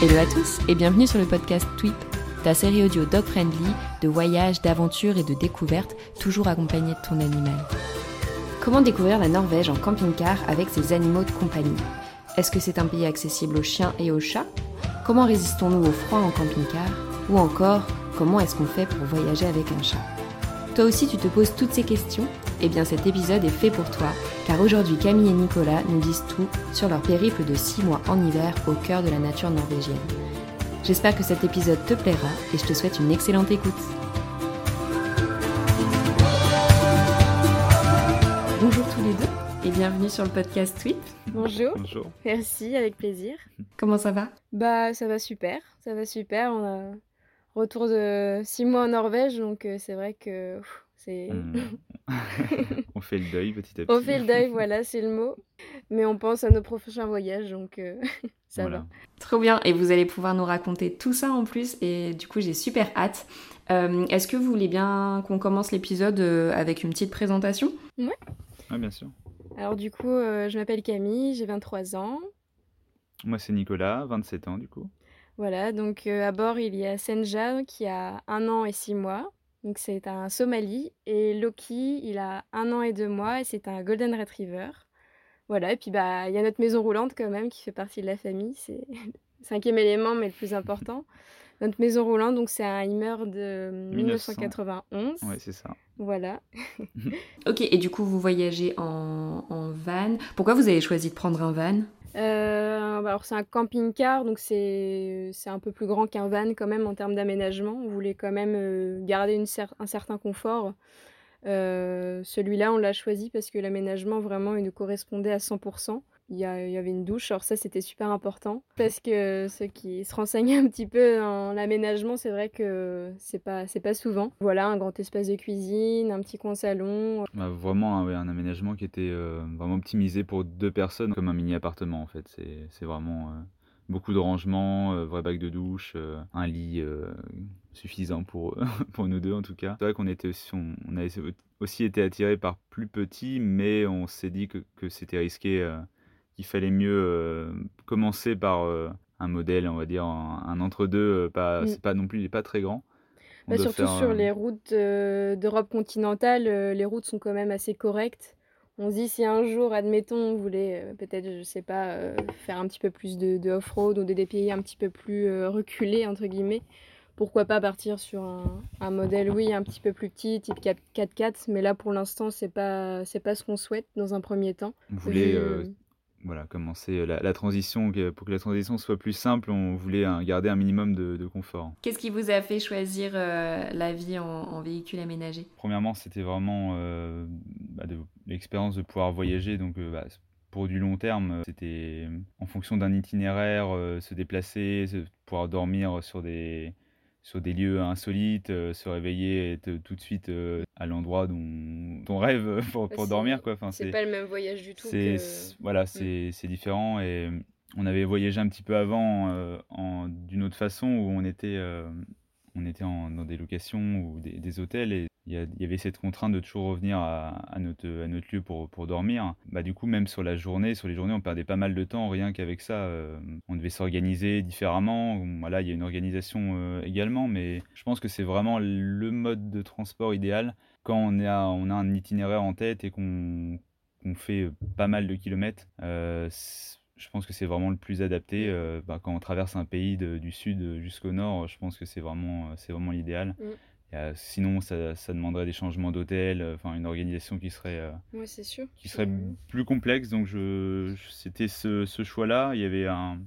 Hello à tous et bienvenue sur le podcast Tweep, ta série audio dog friendly de voyages, d'aventures et de découvertes, toujours accompagnée de ton animal. Comment découvrir la Norvège en camping-car avec ses animaux de compagnie? Est-ce que c'est un pays accessible aux chiens et aux chats? Comment résistons-nous au froid en camping-car? Ou encore, comment est-ce qu'on fait pour voyager avec un chat? Toi aussi tu te poses toutes ces questions? Eh bien cet épisode est fait pour toi, car aujourd'hui Camille et Nicolas nous disent tout sur leur périple de 6 mois en hiver au cœur de la nature norvégienne. J'espère que cet épisode te plaira et je te souhaite une excellente écoute. Bonjour tous les deux et bienvenue sur le podcast Tweet. Bonjour. Bonjour. Merci, avec plaisir. Comment ça va? Bah, ça va super. Ça va super. On a retour de six mois en Norvège, donc euh, c'est vrai que pff, c'est. On fait le deuil petit à petit. on fait le deuil, voilà, c'est le mot. Mais on pense à nos prochains voyages, donc euh, ça Voilà. va. Trop bien et vous allez pouvoir nous raconter tout ça en plus et du coup j'ai super hâte. Euh, Est-ce que vous voulez bien qu'on commence l'épisode euh, avec une petite présentation? Ah, bien sûr. Alors, du coup, euh, je m'appelle Camille, j'ai 23 ans. Moi, c'est Nicolas, 27 ans du coup. Voilà, donc euh, à bord, il y a Senja qui a un an et six mois. Donc, c'est un Somali. Et Loki, il a un an et deux mois et c'est un Golden Retriever. Voilà, et puis bah, il y a notre maison roulante quand même qui fait partie de la famille. C'est le cinquième élément, mais le plus important. Notre maison roulante, donc c'est un Heimer de 1991. Ouais, c'est ça. Voilà. Ok et du coup vous voyagez en, en van. Pourquoi vous avez choisi de prendre un van? Alors c'est un camping-car, donc c'est un peu plus grand qu'un van quand même en termes d'aménagement. On voulait quand même euh, garder un certain confort. Euh, celui-là, on l'a choisi parce que l'aménagement vraiment il nous correspondait à 100%. Il y, avait une douche, alors ça c'était super important parce que ceux qui se renseignent un petit peu dans l'aménagement, c'est vrai que c'est pas c'est pas souvent. Voilà, un grand espace de cuisine, un petit coin salon, Bah, vraiment un, aménagement qui était euh, vraiment optimisé pour deux personnes, comme un mini appartement en fait. C'est vraiment euh, beaucoup de rangement, euh, vrai bac de douche, euh, un lit suffisant pour, pour nous deux en tout cas. C'est vrai qu'on était aussi, on, on a aussi été attirés par plus petit, mais on s'est dit que, c'était risqué, qu'il fallait mieux euh, commencer par euh, un modèle, on va dire, un, entre-deux. euh, Pas, Mm. C'est pas non plus, il est pas très grand. Bah, surtout faire, sur les routes euh, d'Europe continentale, euh, les routes sont quand même assez correctes. On se dit si un jour, admettons, on voulait euh, peut-être, je sais pas, faire un petit peu plus de, de off-road ou de des pays un petit peu plus reculés, entre guillemets, pourquoi pas partir sur un, un modèle, oui, un petit peu plus petit, type 4- 4x4, mais là pour l'instant, c'est pas, c'est pas ce qu'on souhaite dans un premier temps. On voulait voilà, commencer la, la transition, pour que la transition soit plus simple, on voulait garder un minimum de, de confort. Qu'est-ce qui vous a fait choisir euh, la vie en, en véhicule aménagé? Premièrement, c'était vraiment euh, bah, l'expérience de pouvoir voyager, donc euh, bah, pour du long terme, euh, c'était en fonction d'un itinéraire, euh, se déplacer, pouvoir dormir sur des, sur des lieux insolites, euh, se réveiller et être tout de suite euh, à l'endroit dont on rêve pour, Bah, pour c'est- dormir. Quoi. Enfin, C'est pas le même voyage du tout c'est que... voilà c'est c'est différent et on avait voyagé un petit peu avant euh, en d'une autre façon où on était euh, on était en- dans des locations ou des, des hôtels et il y, avait cette contrainte de toujours revenir à, notre lieu pour dormir bah du coup même sur la journée sur les journées on perdait pas mal de temps rien qu'avec ça euh, on devait s'organiser différemment voilà il y a une organisation euh, également mais je pense que c'est vraiment le mode de transport idéal quand on a on a un itinéraire en tête et qu'on fait pas mal de kilomètres, euh, je pense que c'est vraiment le plus adapté. bah, quand on traverse un pays du sud jusqu'au nord, je pense que c'est vraiment, vraiment l'idéal. Mm. Euh, sinon, ça, ça demanderait des changements d'hôtel, euh, enfin une organisation qui serait, euh, Ouais, c'est sûr. qui serait plus complexe. Donc je, je- c'était ce, ce choix-là. Il y avait un,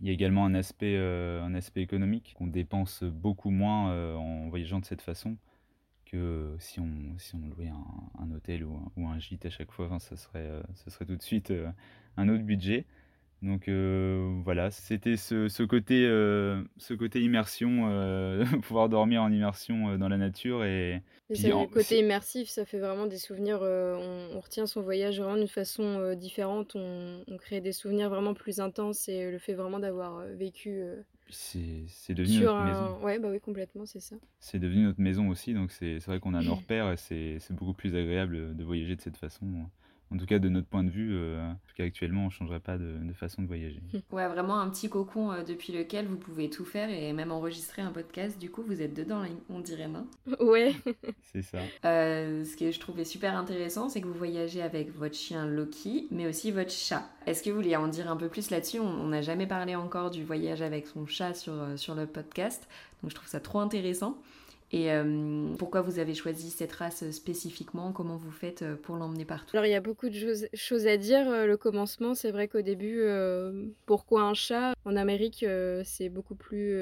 il y a également un aspect, euh, un aspect économique. On dépense beaucoup moins euh, en voyageant de cette façon que si on, si on louait un, un hôtel ou un, ou un gîte à chaque fois. Enfin, ça serait, ça serait tout de suite un autre budget. Donc voilà, c'était ce, côté, ce côté immersion, pouvoir dormir en immersion dans la nature et, le côté immersif, ça fait vraiment des souvenirs. on, retient son voyage vraiment d'une façon différente. On, crée des souvenirs vraiment plus intenses et le fait vraiment d'avoir vécu. c'est devenu notre maison. Ouais, bah oui, complètement, c'est ça. C'est devenu notre maison aussi, donc c'est vrai qu'on a nos repères et c'est beaucoup plus agréable de voyager de cette façon. En tout cas, de notre point de vue, euh, en tout cas actuellement, on ne changerait pas de, façon de voyager. Ouais, vraiment un petit cocon euh, depuis lequel vous pouvez tout faire et même enregistrer un podcast. Du coup, vous êtes dedans, on dirait, non Ouais. c'est ça. Euh, ce que je trouvais super intéressant, c'est que vous voyagez avec votre chien Loki, mais aussi votre chat. Est-ce que vous voulez en dire un peu plus là-dessus? On n'a jamais parlé encore du voyage avec son chat sur, sur le podcast, donc je trouve ça trop intéressant. Et euh, pourquoi vous avez choisi cette race spécifiquement? Comment vous faites euh, pour l'emmener partout? Alors il y a beaucoup de choses, à dire. Euh, le commencement, c'est vrai qu'au début, pourquoi un chat? En Amérique, c'est beaucoup plus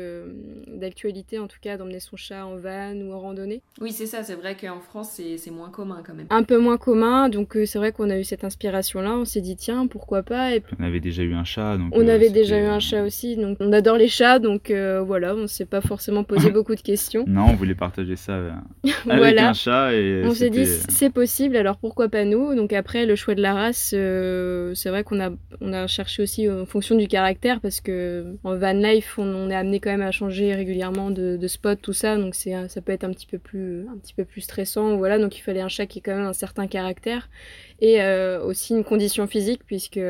d'actualité, en tout cas, d'emmener son chat en van ou en randonnée. Oui, c'est ça. C'est vrai qu'en France, c'est moins commun quand même. Un peu moins commun. Donc c'est vrai qu'on a eu cette inspiration-là. On s'est dit, tiens, pourquoi pas Et On avait déjà eu un chat. Donc, on avait déjà eu un chat aussi. Donc on adore les chats. Donc voilà, on ne s'est pas forcément posé beaucoup de questions. Non, on voulait partager ça euh, avec un chat. Et on s'est dit c'est possible, alors pourquoi pas nous? Donc après le choix de la race, euh, c'est vrai qu'on a on a cherché aussi en fonction du caractère parce que en van life on, est amené quand même à changer régulièrement de, spot tout ça, donc c'est ça peut être un petit peu plus un petit peu plus stressant. Voilà, donc il fallait un chat qui ait quand même un certain caractère. Et euh, aussi une condition physique puisque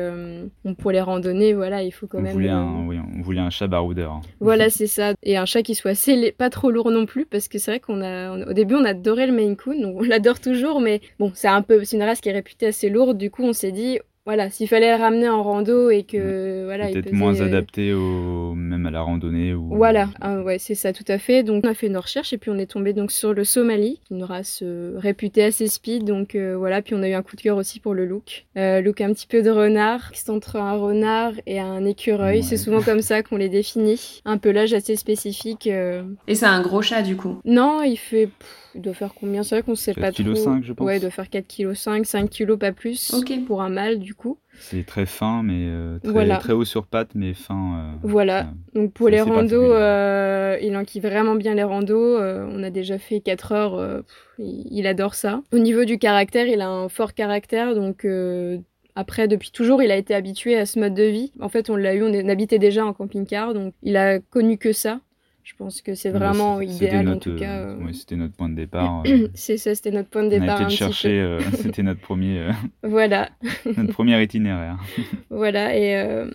pour les randonnées voilà. Il faut quand on même voulait un, oui, on voulait un chat baroudeur voilà c'est ça. Et un chat qui soit scellé, pas trop lourd non plus parce que c'est vrai qu'on a, au début, on adorait le Maine Coon, donc on l'adore toujours, mais bon, c'est un peu, c'est une race qui est réputée assez lourde. Du coup, on s'est dit, voilà, s'il fallait le ramener en rando et que voilà, peut-être moins adapté au même à la randonnée ou voilà, ah, ouais, c'est ça tout à fait. Donc on a fait une recherche et puis on est tombé donc sur le Somali, une race euh, réputée assez speed. Donc euh, voilà, puis on a eu un coup de cœur aussi pour le look, euh, look un petit peu de renard, c'est entre un renard et un écureuil. C'est souvent comme ça qu'on les définit. Un pelage assez spécifique. Et c'est un gros chat du coup? Non, il fait il doit faire combien? C'est vrai qu'on sait pas trop. 4,5 kg je pense. Ouais, il doit faire 4,5 kg, 5 kg pas plus. Ok. Pour un mâle du coup. C'est très fin, mais euh, très, très, haut sur pattes, mais fin. Euh, voilà. Donc pour les randos, euh, il enquille vraiment bien les randos. on a déjà fait 4 heures. il adore ça. Au niveau du caractère, il a un fort caractère, donc. Après, depuis toujours, il a été habitué à ce mode de vie. En fait, on l'a eu, on habitait déjà en camping-car, donc il a connu que ça. Je pense que c'est vraiment idéal en tout cas. Euh... c'était notre point de départ. Euh. c'est ça, c'était notre point de départ. On a été le chercher, euh, c'était notre premier. Euh, voilà. notre premier itinéraire. voilà et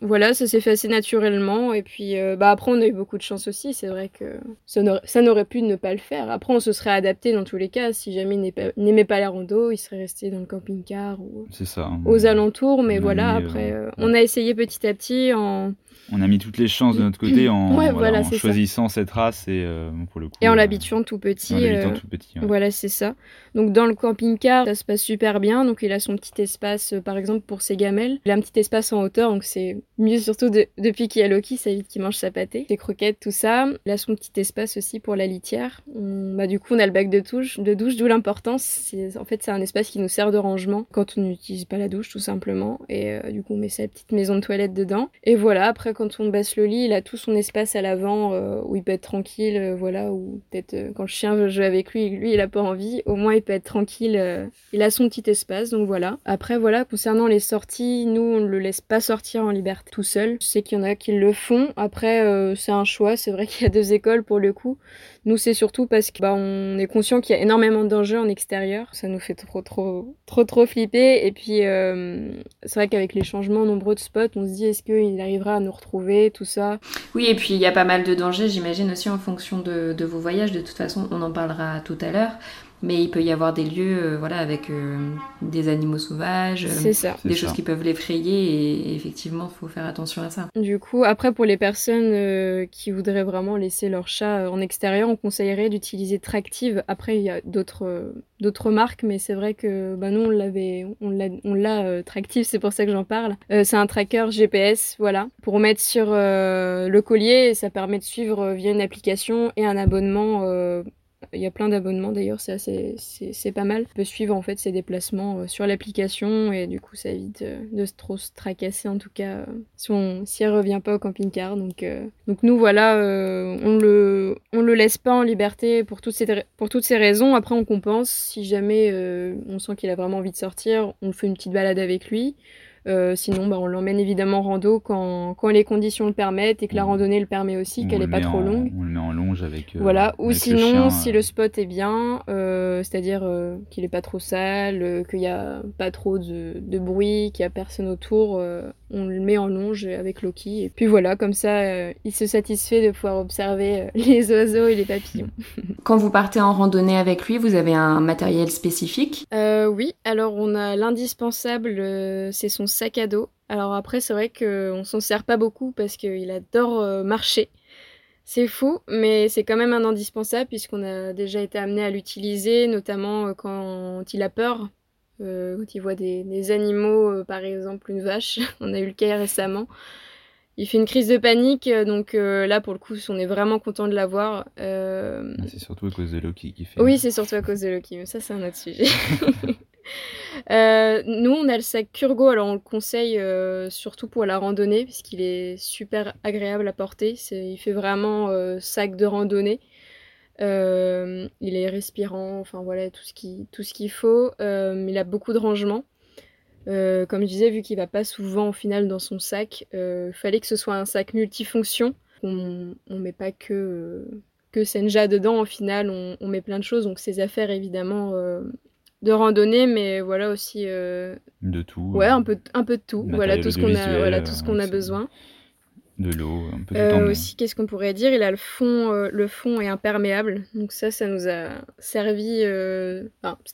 voilà, ça s'est fait assez naturellement. Et puis bah après, on a eu beaucoup de chance aussi. C'est vrai que ça n'aurait pu ne pas le faire. Après, on se serait adapté dans tous les cas. Si jamais il n'aimait pas, la rando, il serait resté dans le camping-car ou ça, aux alentours. Mais voilà, après, on a essayé petit à petit en on a mis toutes les chances de notre côté en, choisissant cette race et euh, pour le coup. Et en euh, l'habituant tout petit. En tout petit. Voilà, c'est ça. Donc dans le camping-car, ça se passe super bien. Donc il a son petit espace, euh, par exemple pour ses gamelles. Il a un petit espace en hauteur, donc c'est mieux surtout depuis qu'il y a Loki, ça évite qu'il mange sa pâtée, ses croquettes, tout ça. A son petit espace aussi pour la litière. Bah, du coup, on a le bac de douche, de douche d'où l'importance. En fait, c'est un espace qui nous sert de rangement quand on n'utilise pas la douche, tout simplement. Et du coup, on met sa petite maison de toilette dedans. Et voilà, après, quand on baisse le lit, il a tout son espace à l'avant euh, où il peut être tranquille, euh, voilà, ou peut-être euh, quand le chien veut jouer avec lui, lui il a pas envie, au moins il peut être tranquille, il a son petit espace, donc voilà. Après voilà, concernant les sorties, nous on ne le laisse pas sortir en liberté tout seul. Je sais qu'il y en a qui le font. Après c'est un choix, c'est vrai qu'il y a deux écoles pour le coup. Nous, c'est surtout parce qu'on bah, est conscient qu'il y a énormément de dangers en extérieur. Ça nous fait trop, trop, trop, trop flipper. Et puis, euh, c'est vrai qu'avec les changements nombreux de spots, on se dit est-ce qu'il arrivera à nous retrouver, tout ça? Oui, et puis il y a pas mal de dangers, j'imagine aussi en fonction de, de vos voyages. De toute façon, on en parlera tout à l'heure mais il peut y avoir des lieux euh, voilà avec euh, des animaux sauvages euh, des choses qui peuvent l'effrayer et, effectivement il faut faire attention à ça. Du coup après pour les personnes qui voudraient vraiment laisser leur chat en extérieur on conseillerait d'utiliser Tractive. Après il y a d'autres d'autres marques mais c'est vrai que bah, nous on l'avait on l'a on l'a Tractive c'est pour ça que j'en parle. C'est un tracker GPS voilà pour mettre sur le collier ça permet de suivre via une application et un abonnement Il y a plein d'abonnements d'ailleurs, c'est assez, c'est pas mal. On peut suivre en fait ses déplacements euh, sur l'application et du coup ça évite euh, de trop se tracasser en tout cas euh, si, on, si elle revient pas au camping-car. Donc, donc nous voilà, on le on le laisse pas en liberté pour toutes ces pour toutes ces raisons. Après on compense si jamais on sent qu'il a vraiment envie de sortir, on fait une petite balade avec lui. Euh, sinon, bah, on l'emmène évidemment rando quand, quand, les conditions le permettent et que la randonnée le permet aussi, qu'elle n'est pas trop longue. On le met en avec. Euh, voilà. Ou sinon, si le euh. spot est bien, c'est-à-dire qu'il n'est pas trop sale, qu'il n'y a pas trop de, de bruit, qu'il n'y a personne autour, on le met en longe avec Loki. Et puis voilà, comme ça, il se satisfait de pouvoir observer les oiseaux et les papillons. Quand vous partez en randonnée avec lui, vous avez un matériel spécifique? Oui, alors on a l'indispensable, c'est son sac à dos. Alors après, c'est vrai qu'on s'en sert pas beaucoup parce qu'il adore euh, marcher. C'est fou, mais c'est quand même un indispensable puisqu'on a déjà été amené à l'utiliser, notamment euh, quand il a peur, euh, quand il voit des, animaux, par exemple une vache. on a eu le cas récemment. Il fait une crise de panique, donc là pour le coup, on est vraiment content de l'avoir. Ah, c'est surtout à cause de Loki qui fait. Oui, c'est surtout à cause de Loki, mais ça c'est un autre sujet. Euh, nous, on a le sac Kurgo, alors on le conseille euh, surtout pour la randonnée, puisqu'il est super agréable à porter. il fait vraiment euh, sac de randonnée. il est respirant, enfin voilà, tout ce qu'il faut. il a beaucoup de rangement. comme je disais, vu qu'il va pas souvent au final dans son sac, il fallait que ce soit un sac multifonction. On, on met pas que, Senja dedans, au final, on, met plein de choses. Donc ses affaires, évidemment, de randonnée, mais voilà aussi. Euh, de tout. Ouais, un peu, un peu de tout. Voilà tout ce qu'on a, voilà tout ce qu'on a besoin. De l'eau, un peu euh, Aussi, qu'est-ce qu'on pourrait dire? Il a le fond, euh, le fond est imperméable, donc ça, ça nous a servi.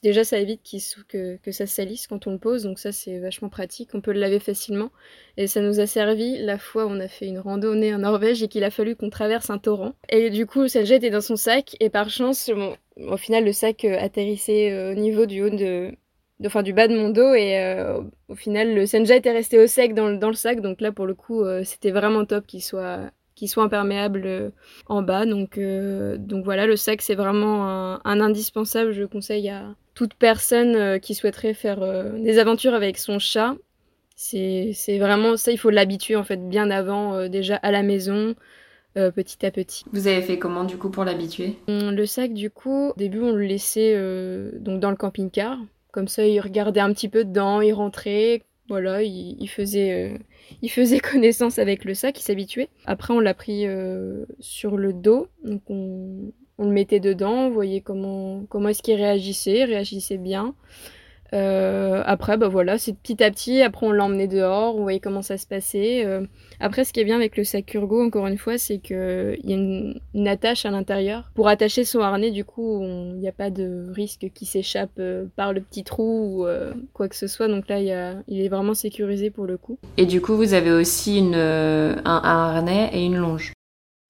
déjà, ça évite que, que ça salisse quand on le pose, donc ça, c'est vachement pratique. On peut le laver facilement, et ça nous a servi la fois où on a fait une randonnée en Norvège et qu'il a fallu qu'on traverse un torrent. Et du coup, ça était dans son sac, et par chance, bon, au final, le sac euh, atterrissait euh, au niveau du haut de, enfin du bas de mon dos et euh, au final le Senja était resté au sec dans, le sac donc là pour le coup c'était vraiment top qu'il soit imperméable en bas donc donc voilà le sac c'est vraiment un, indispensable je conseille à toute personne qui souhaiterait faire des aventures avec son chat c'est vraiment ça il faut l'habituer en fait bien avant déjà à la maison euh, petit à petit. Vous avez fait comment du coup pour l'habituer? Le sac du coup, au début on le laissait euh, donc dans le camping-car. Comme ça il regardait un petit peu dedans, il rentrait, voilà, il, faisait, euh, il faisait connaissance avec le sac, il s'habituait. Après on l'a pris sur le dos, donc on, on, le mettait dedans, on voyait comment, comment est-ce qu'il réagissait, il réagissait bien. Euh, après, bah voilà, c'est petit à petit. Après, on l'emmenait dehors, on voyait comment ça se passait. Euh, après, ce qui est bien avec le sac Urgo, encore une fois, c'est qu'il y a une, attache à l'intérieur. Pour attacher son harnais, du coup, il n'y a pas de risque qu'il s'échappe euh, par le petit trou ou quoi que ce soit. Donc là, il est vraiment sécurisé pour le coup. Et du coup, vous avez aussi un harnais et une longe.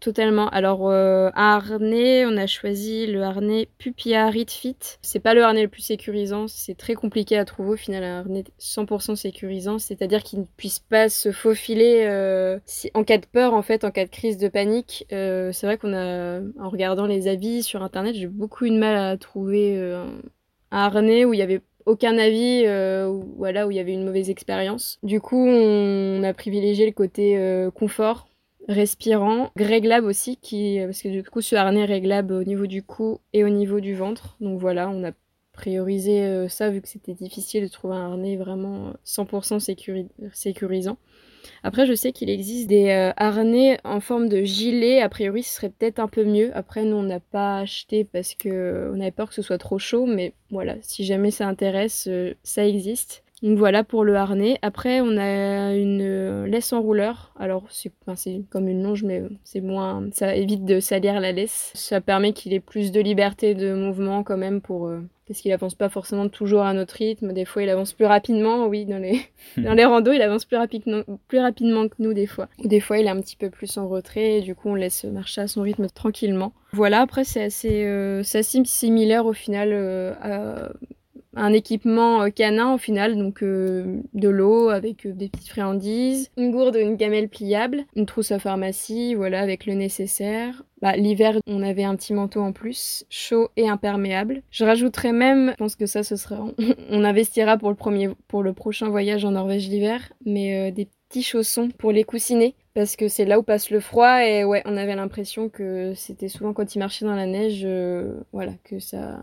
Totalement. Alors, euh, un harnais, on a choisi le harnais Pupia Fit. C'est pas le harnais le plus sécurisant, c'est très compliqué à trouver au final, un harnais 100% sécurisant, c'est-à-dire qu'il ne puisse pas se faufiler euh, en cas de peur, en fait, en cas de crise de panique. Euh, c'est vrai qu'on a, en regardant les avis sur internet, j'ai beaucoup eu de mal à trouver un harnais où il y avait aucun avis, voilà, où il y avait une mauvaise expérience. Du coup, on a privilégié le côté confort respirant, réglable aussi, qui, parce que du coup ce harnais réglable au niveau du cou et au niveau du ventre. Donc voilà, on a priorisé euh, ça vu que c'était difficile de trouver un harnais vraiment 100% sécurisant. Après, je sais qu'il existe des euh, harnais en forme de gilet. A priori, ce serait peut-être un peu mieux. Après, nous, on n'a pas acheté parce que on avait peur que ce soit trop chaud. Mais voilà, si jamais ça intéresse, euh, ça existe. Donc voilà pour le harnais. Après, on a une euh, laisse enrouleur. Alors, c'est comme une longe, mais c'est moins. Ça évite de salir la laisse. Ça permet qu'il ait plus de liberté de mouvement quand même pour. Euh, parce qu'il avance pas forcément toujours à notre rythme. Des fois, il avance plus rapidement. Oui, dans les, dans les randos, il avance plus, rapidement, plus rapidement que nous, des fois. Ou des fois, il est un petit peu plus en retrait. Et du coup, on laisse marcher à son rythme tranquillement. Voilà, après, c'est assez, euh, assez similaire au final à un équipement canin au final, donc de l'eau avec des petites friandises, une gourde, une gamelle pliable, une trousse à pharmacie, voilà, avec le nécessaire. Bah, L'hiver, on avait un petit manteau en plus, chaud et imperméable. Je rajouterais même, je pense que ça, ce sera, on investira pour le premier, pour le prochain voyage en Norvège l'hiver, mais des petits chaussons pour les coussiner parce que c'est là où passe le froid et ouais, on avait l'impression que c'était souvent quand il marchait dans la neige, euh, voilà, que ça,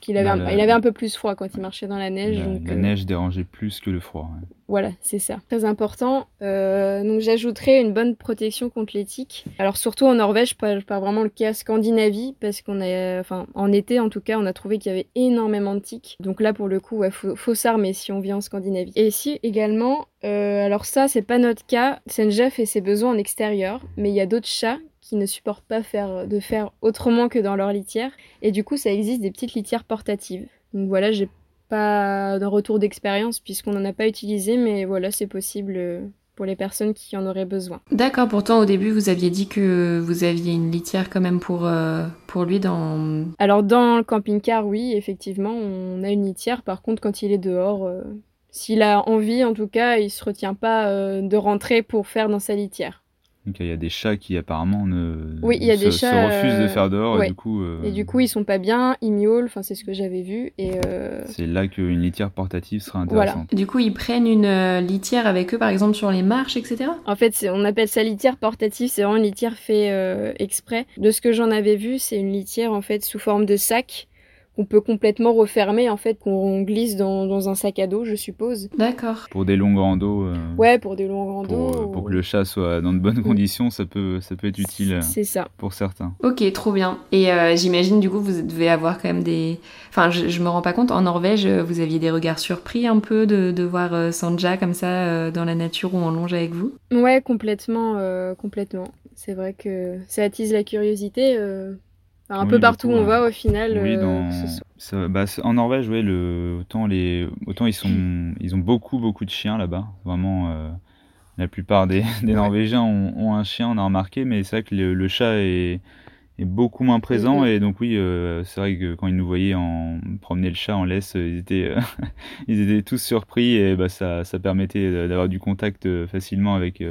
qu'il avait, bah, un, il avait un peu plus froid quand il marchait dans la neige. La, donc, la euh, neige dérangeait plus que le froid. Voilà, c'est ça. Très important. Euh, donc j'ajouterai une bonne protection contre les tiques. Alors surtout en Norvège, pas, pas vraiment le cas Scandinavie, parce qu'on a, enfin en été en tout cas, on a trouvé qu'il y avait énormément de tiques. Donc là pour le coup, il faut, faut s'armer si on vit en Scandinavie. Et ici également, euh, alors ça c'est pas notre cas, Senja fait ses besoins en extérieur, mais il y a d'autres chats qui ne supportent pas faire, de faire autrement que dans leur litière. Et du coup, ça existe des petites litières portatives. Donc voilà, j'ai pas d'un retour d'expérience puisqu'on n'en a pas utilisé, mais voilà, c'est possible euh, pour les personnes qui en auraient besoin. D'accord, pourtant au début vous aviez dit que vous aviez une litière quand même pour, euh, pour lui dans... Alors dans le camping-car, oui, effectivement, on a une litière. Par contre, quand il est dehors, euh, s'il a envie en tout cas, il se retient pas de rentrer pour faire dans sa litière. Donc il y a des chats qui apparemment ne oui, il y a se, des chats, se refusent de euh, faire dehors ouais. et du coup euh, Et du coup, ils sont pas bien, ils miaulent, enfin c'est ce que j'avais vu et euh, c'est là qu'une litière portative sera Voilà. intéressante. Du coup, ils prennent une euh, litière avec eux, par exemple, sur les marches, etc. en fait, c'est- on appelle ça litière portative, c'est vraiment une litière fait euh, exprès. De ce que j'en avais vu, c'est une litière en fait sous forme de sac qu'on peut complètement refermer en fait, qu'on glisse dans, dans un sac à dos, je suppose. D'accord. Pour des longues randos, euh, Ouais, pour des longs randos. pour, pour ou- que le chat soit dans de bonnes conditions, ça peut, ça peut être utile euh, C'est ça. pour certains. Ok, trop bien. Et euh, j'imagine, du coup, vous devez avoir quand même des... Enfin, je, je me rends pas compte, en Norvège, euh, vous aviez des regards surpris un peu de, de voir euh, Sanja comme ça euh, dans la nature ou en longe avec vous? Ouais, complètement, euh, complètement. C'est vrai que ça attise la curiosité. Enfin, un Oui, peu partout où on va au final. Oui, euh, dans... que ce soit- ça- bah, en Norvège, ouais, le... autant, les... autant ils, sont... ils ont beaucoup, beaucoup de chiens là-bas. Vraiment, euh, la plupart des. Norvégiens ont... ont un chien, on a remarqué, mais c'est vrai que le, le chat est... est beaucoup moins présent. Et donc, oui, euh, c'est vrai que quand ils nous voyaient en... promener le chat en laisse, ils étaient, euh, ils étaient tous surpris et bah, ça, ça permettait d'avoir du contact facilement avec,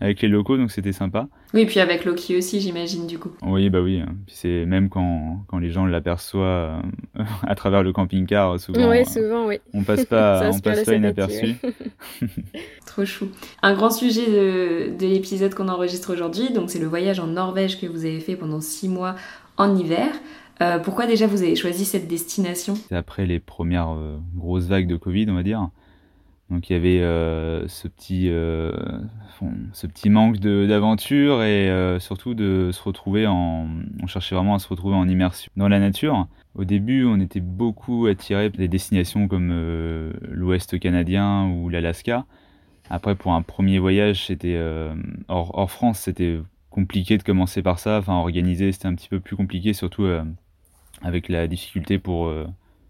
avec les locaux, donc c'était sympa. Oui, et puis avec Loki aussi, j'imagine, du coup. Oui, bah oui. hein. Puis c'est même quand, quand les gens l'aperçoivent euh, à travers le camping-car, souvent, Ouais, euh, souvent, oui. on passe pas, on passe pas inaperçu. ouais. Trop chou. Un grand sujet de, de l'épisode qu'on enregistre aujourd'hui, donc c'est le voyage en Norvège que vous avez fait pendant six mois en hiver. Euh, pourquoi déjà vous avez choisi cette destination? C'est après les premières euh, grosses vagues de Covid, on va dire. Donc il y avait euh, ce petit, euh, ce petit manque d'aventure et euh, surtout de se retrouver en, on cherchait vraiment à se retrouver en immersion dans la nature. Au début, on était beaucoup attirés par des destinations comme l'Ouest canadien ou l'Alaska. Après, pour un premier voyage, c'était hors, hors France, c'était compliqué de commencer par ça. Enfin, organiser, c'était un petit peu plus compliqué, surtout avec la difficulté pour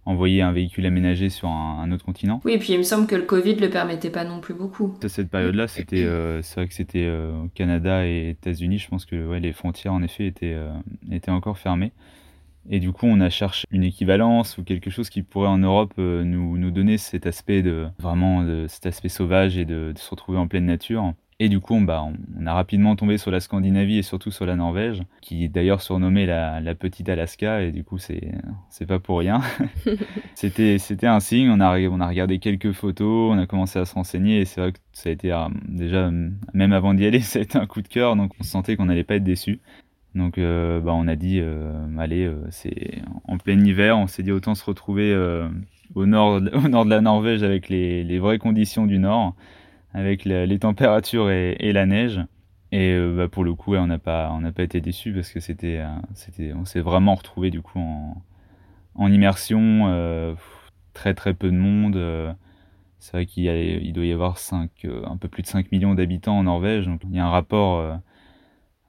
envoyer un véhicule aménagé sur un, un autre continent. Oui, et puis il me semble que le Covid le permettait pas non plus beaucoup. À cette période-là, c'était, euh, c'est vrai que c'était euh, au Canada et États-Unis. Je pense que ouais, les frontières, en effet, étaient, euh, étaient encore fermées. Et du coup, on a cherché une équivalence ou quelque chose qui pourrait en Europe euh, nous, nous donner cet aspect de vraiment de, cet aspect sauvage et de, de se retrouver en pleine nature. Et du coup, on, bah, on, a rapidement tombé sur la Scandinavie et surtout sur la Norvège, qui est d'ailleurs surnommée la, la petite Alaska. Et du coup, c'est c'est pas pour rien. C'était c'était un signe. On a on a regardé quelques photos, on a commencé à se renseigner et c'est vrai que ça a été euh, déjà même avant d'y aller, ça a été un coup de cœur. Donc on sentait qu'on n'allait pas être déçu. Donc euh, bah, on a dit euh, allez, euh, c'est en plein hiver, on s'est dit autant se retrouver au nord de- au nord de la Norvège avec les, les vraies conditions du nord, avec les températures et, la neige. Et euh, bah, pour le coup, on n'a pas été déçus parce que c'était euh, on s'est vraiment retrouvé du coup en immersion, euh, très très peu de monde. c'est vrai qu'il doit y avoir 5, un peu plus de 5 millions d'habitants en Norvège, donc il y a un rapport,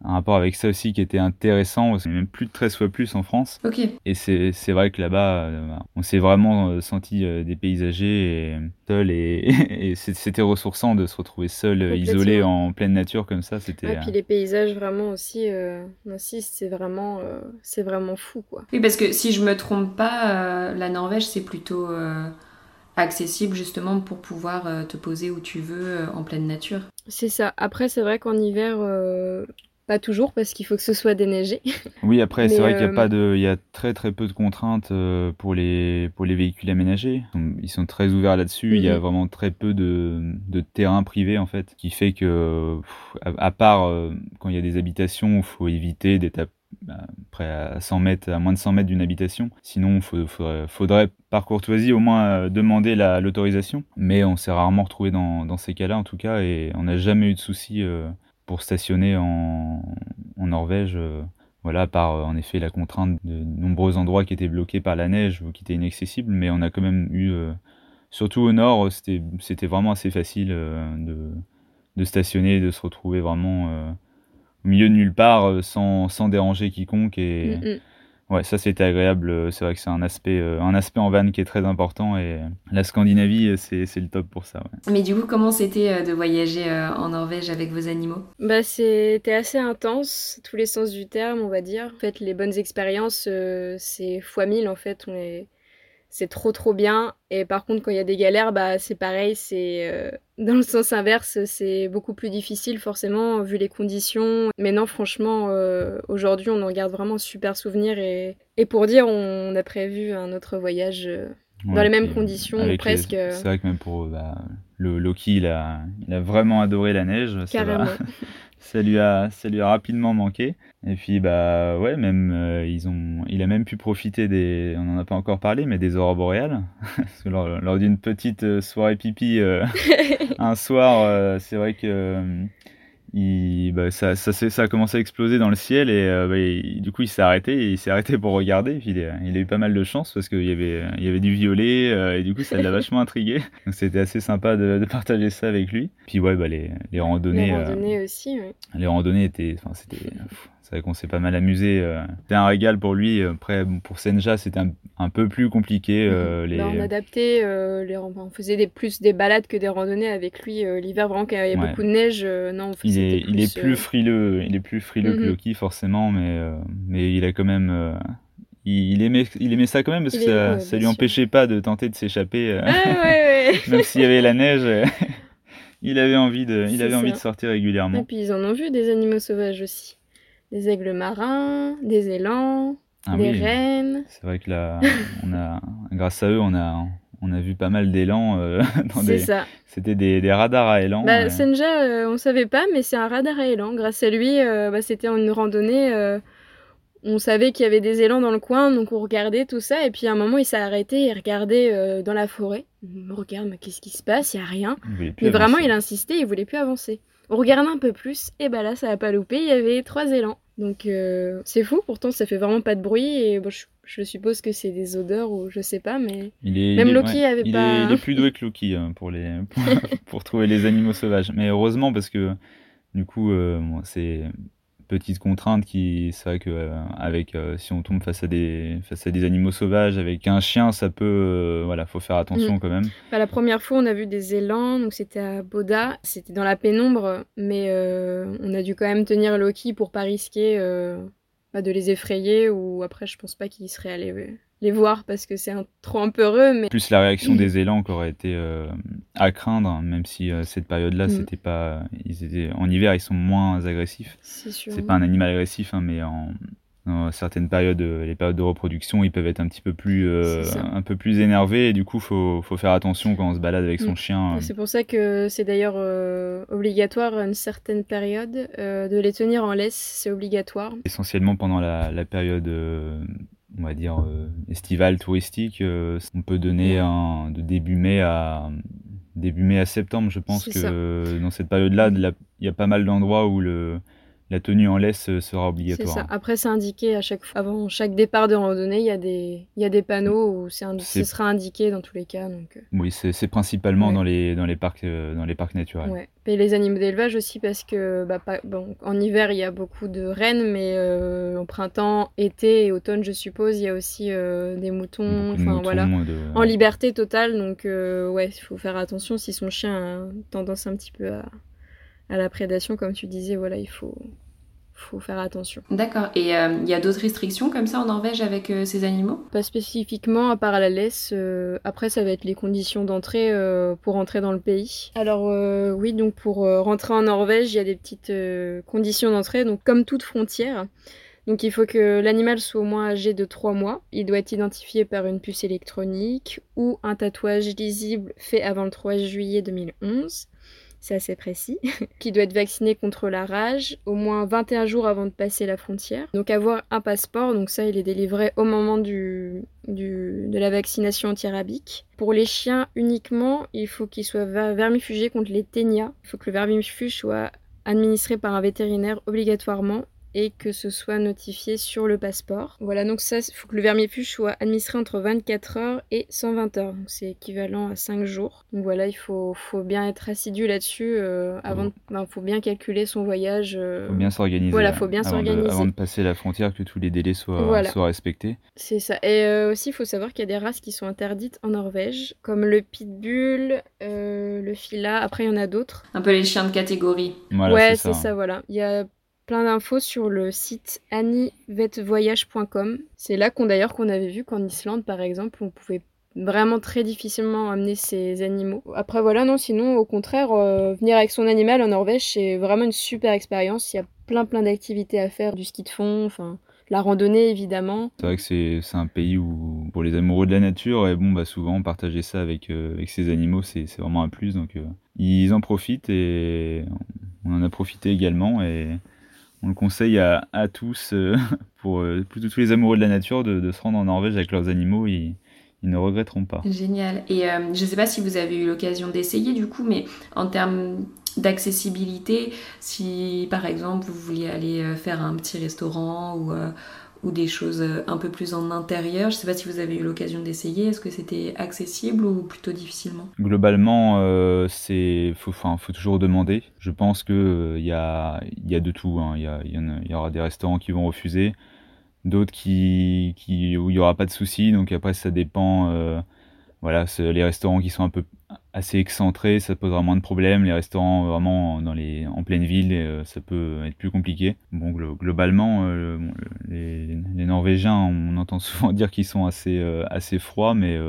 un rapport avec ça aussi qui était intéressant. parce qu'il a même plus de 13 fois plus en France. Et c'est c'est vrai que là-bas, euh, on s'est vraiment euh, senti euh, dépaysagé et seul. Et, c'était ressourçant de se retrouver seul, isolé en pleine nature comme ça. C'était. Et puis les paysages vraiment aussi, euh, aussi c'est vraiment, euh, c'est vraiment fou quoi. Oui, parce que si je me trompe pas, euh, la Norvège, c'est plutôt euh, accessible justement pour pouvoir euh, te poser où tu veux euh, en pleine nature. C'est ça. Après, c'est vrai qu'en hiver, euh, pas toujours parce qu'il faut que ce soit déneigé. Oui, après, c'est vrai qu'il y a euh, pas de, il y a très très peu de contraintes euh, pour les pour les véhicules aménagés. Ils sont très ouverts là-dessus. Il y a Mhm. vraiment très peu de de terrain privé en fait, qui fait que à, part euh, quand il y a des habitations, il faut éviter d'être à, à près à 100 mètres, à moins de 100 mètres d'une habitation. Sinon, il faudrait, faudrait par courtoisie au moins demander la l'autorisation. Mais on s'est rarement retrouvé dans dans ces cas-là en tout cas, et on n'a jamais eu de soucis euh, pour stationner en Norvège. euh, voilà, à part euh, en effet la contrainte de nombreux endroits qui étaient bloqués par la neige ou qui étaient inaccessibles, mais on a quand même eu, euh, surtout au nord, c'était vraiment assez facile de, de stationner, de se retrouver vraiment au milieu de nulle part sans, sans déranger quiconque. Mm, mm. Ouais, ça c'était agréable. euh, C'est vrai que c'est un aspect, euh, un aspect en van qui est très important et la Scandinavie, euh, c'est c'est le top pour ça. ouais. Mais du coup, comment c'était euh, de voyager euh, en Norvège avec vos animaux? Bah, c'était assez intense, tous les sens du terme, on va dire. En fait, les bonnes expériences, euh, c'est fois mille, en fait. On est... C'est trop, trop bien. Et par contre, quand il y a des galères, bah, c'est pareil. C'est euh, dans le sens inverse, c'est beaucoup plus difficile, forcément, vu les conditions. Mais non, franchement, euh, aujourd'hui, on en garde vraiment super souvenir. Et... et pour dire, on a prévu un autre voyage euh, Dans les mêmes conditions, les- presque. C'est vrai que même pour bah, le Loki, il a, il a vraiment adoré la neige. Ça, va- carrément. ça lui a, ça lui a rapidement manqué. Et puis bah ouais, même euh, ils ont, il a même pu profiter des, on en a pas encore parlé, mais des aurores boréales. Parce que lors, lors d'une petite euh, soirée pipi euh, un soir, euh, c'est vrai que il, bah, ça, ça, ça a commencé à exploser dans le ciel et euh, bah, il- du coup il s'est arrêté et il s'est arrêté pour regarder. Puis il, a, il a eu pas mal de chance parce qu'il y avait, il y avait du violet euh, et du coup ça l'a vachement intrigué. Donc c'était assez sympa de, de partager ça avec lui. Puis ouais, bah, les, les randonnées, Les euh, randonnées aussi, oui. les randonnées étaient, enfin c'était, c'est vrai qu'on s'est pas mal amusé. euh. C'était un régal pour lui. Après bon, pour Senja c'était un, un peu plus compliqué. euh, les... Bah, on adaptait, euh, les, on faisait des, plus des balades que des randonnées avec lui. euh, L'hiver, vraiment, quand il y avait Ouais. beaucoup de neige, euh, non, on Il faisait est, il est plus euh, frileux, il est plus frileux que Mhm. Loki forcément, mais, euh, mais il a quand même, euh, il, aimait, il aimait ça quand même parce Il que ça, ouais, ça lui sûr. empêchait pas de tenter de s'échapper, euh, Ah, ouais, même s'il y avait la neige, euh, il avait envie de, il avait envie de sortir Et régulièrement. puis ils en ont vu des animaux sauvages aussi. Des aigles marins, des élans, Ah des oui, rennes. c'est vrai que là, on a, grâce à eux, on a, on a vu pas mal d'élan euh, C'est ça. c'était des, des radars à élan. Bah, euh. Senja, euh, on savait pas, mais c'est un radar à élan. Grâce à lui, bah, c'était en une randonnée. on savait qu'il y avait des élans dans le coin, donc on regardait tout ça. Et puis à un moment, il s'est arrêté et regardait dans la forêt. Regarde, mais qu'est-ce qui se passe? Il y a rien. Mais vraiment, il insistait, il voulait plus avancer. On regarde un peu plus, et bah là, ça a pas loupé, il y avait trois élans. Donc euh, c'est fou, pourtant ça fait vraiment pas de bruit, et bon, je, je suppose que c'est des odeurs ou je sais pas, mais Il est, Même il est- Loki ouais, avait il pas- Est, il est plus doué que Loki euh, pour, les, pour, pour trouver les animaux sauvages. Mais heureusement, parce que du coup, euh, bon, c'est petite contrainte qui, c'est vrai que euh, avec, euh, si on tombe face à, des, face à des animaux sauvages, avec un chien, ça peut, euh, voilà, faut faire attention Mm. quand même. Bah, la première fois, on a vu des élans, donc c'était à Boda, c'était dans la pénombre, mais euh, on a dû quand même tenir Loki pour pas risquer bah, de les effrayer, ou après, je pense pas qu'il serait allé euh, les voir parce que c'est un- trop un peu heureux, mais Plus la réaction des élans qui aurait été euh, à craindre, même si euh, cette période-là, Mm. c'était pas, ils étaient, en hiver, ils sont moins agressifs. c'est sûr. C'est pas un animal agressif, hein, mais en, dans certaines périodes, euh, les périodes de reproduction, ils peuvent être un petit peu plus, euh, un peu plus énervés. Et du coup, faut, faut faire attention quand on se balade avec son Mm. chien. euh. C'est pour ça que c'est d'ailleurs euh, obligatoire à une certaine période euh, de les tenir en laisse, c'est obligatoire. Essentiellement pendant la, la période, euh, on va dire euh, estivale, touristique, euh, on peut donner un, de début mai à début mai à septembre. Je pense que ça. dans cette période-là, de la- il y a pas mal d'endroits où le la tenue en laisse euh, sera obligatoire. C'est ça. Après, c'est indiqué à chaque fois. Avant chaque départ de randonnée, il y a des, il y a des panneaux où c'est ce sera indiqué dans tous les cas. Donc... Euh. Oui, c'est principalement dans, les, dans, les parcs, euh, dans les parcs naturels. Ouais. Et les animaux d'élevage aussi, parce que bah, bon, en hiver, il y a beaucoup de rennes, mais en printemps, été et automne, je suppose, il y a aussi des moutons. Enfin, voilà. En liberté totale. Donc, ouais, il faut faire attention si son chien a tendance un petit peu à à la prédation, comme tu disais, voilà, il faut, faut faire attention. D'accord. Et euh, il y a d'autres restrictions comme ça en Norvège avec euh, ces animaux? Pas spécifiquement, à part à la laisse. Euh, après, ça va être les conditions d'entrée pour entrer dans le pays. Alors oui, donc pour rentrer en Norvège, il y a des petites conditions d'entrée. Donc comme toute frontière. Donc il faut que l'animal soit au moins âgé de 3 mois. Il doit être identifié par une puce électronique ou un tatouage lisible fait avant le 3 juillet 2011 c'est assez précis, qui doit être vacciné contre la rage au moins 21 jours avant de passer la frontière. Donc avoir un passeport, donc ça il est délivré au moment du, de la vaccination antirabique. Pour les chiens uniquement, il faut qu'ils soient vermifugés contre les ténias. Il faut que le vermifuge soit administré par un vétérinaire obligatoirement et que ce soit notifié sur le passeport. Voilà, donc ça, il faut que le vermifuge soit administré entre 24 heures et 120 heures. Donc c'est équivalent à 5 jours. Donc voilà, il faut, faut bien être assidu là-dessus. Euh, avant, il faut bien calculer son voyage. Euh... Faut bien s'organiser. Voilà, faut bien s'organiser. Avant de passer la frontière, que tous les délais soient, soient respectés. C'est ça. Et euh, aussi, il faut savoir qu'il y a des races qui sont interdites en Norvège, comme le pitbull, euh, le fila. Après, il y en a d'autres. Un peu les chiens de catégorie. ouais, c'est ça. ça. voilà. Il y a plein d'infos sur le site anivetvoyage.com. C'est là qu'on d'ailleurs qu'on avait vu qu'en Islande par exemple, on pouvait vraiment très difficilement amener ses animaux. Après voilà, non, sinon au contraire, euh, venir avec son animal en Norvège, c'est vraiment une super expérience. Il y a plein plein d'activités à faire, du ski de fond, enfin la randonnée évidemment. C'est vrai que c'est, un pays où pour les amoureux de la nature, et bon bah souvent partager ça avec, euh, avec ses animaux c'est, vraiment un plus donc euh, ils en profitent et on en a profité également et on le conseille à, tous, euh, pour, euh, tous les amoureux de la nature, de, se rendre en Norvège avec leurs animaux. Ils, ils ne regretteront pas. Génial. Et euh, je ne sais pas si vous avez eu l'occasion d'essayer du coup, mais en termes d'accessibilité, si par exemple vous vouliez aller faire un petit restaurant ou ou des choses euh, un peu plus en intérieur. Je ne sais pas si vous avez eu l'occasion d'essayer. Est-ce que c'était accessible ou plutôt difficilement? Globalement, euh, c'est faut, faut toujours demander. Je pense qu'il euh, y, a, y a de tout. Hein. Il y, y, aura des restaurants qui vont refuser, d'autres qui, où il n'y aura pas de soucis. Donc après, ça dépend. Euh, voilà, les restaurants qui sont un peu assez excentrés, ça posera moins de problèmes. Les restaurants vraiment dans les, en pleine ville, euh, ça peut être plus compliqué. Bon, globalement, euh, les, Norvégiens, on entend souvent dire qu'ils sont assez, euh, assez froids, mais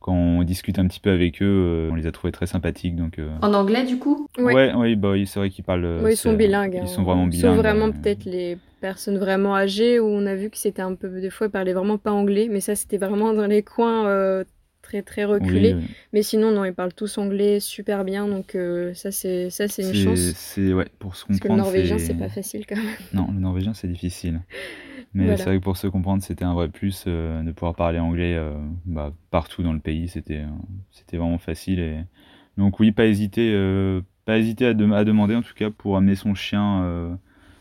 quand on discute un petit peu avec eux, on les a trouvés très sympathiques. Donc, En anglais, du coup? Ouais, oui, bah, c'est vrai qu'ils parlent. Oui, ils sont bilingues. Ils sont hein. vraiment bilingues. Sauf vraiment peut-être les personnes vraiment âgées où on a vu que c'était un peu des fois ils parlaient vraiment pas anglais mais ça c'était vraiment dans les coins très très reculé. Mais sinon, non, ils parlent tous anglais super bien, donc euh, ça c'est ça c'est une chance. C'est ouais, pour se comprendre. Parce que le norvégien c'est pas facile quand même. Non, le norvégien c'est difficile. Mais c'est vrai que pour se comprendre, c'était un vrai plus euh, de pouvoir parler anglais euh, bah, partout dans le pays. C'était c'était vraiment facile. Et... Donc oui, pas hésiter, pas hésiter à, à, demander en tout cas pour amener son chien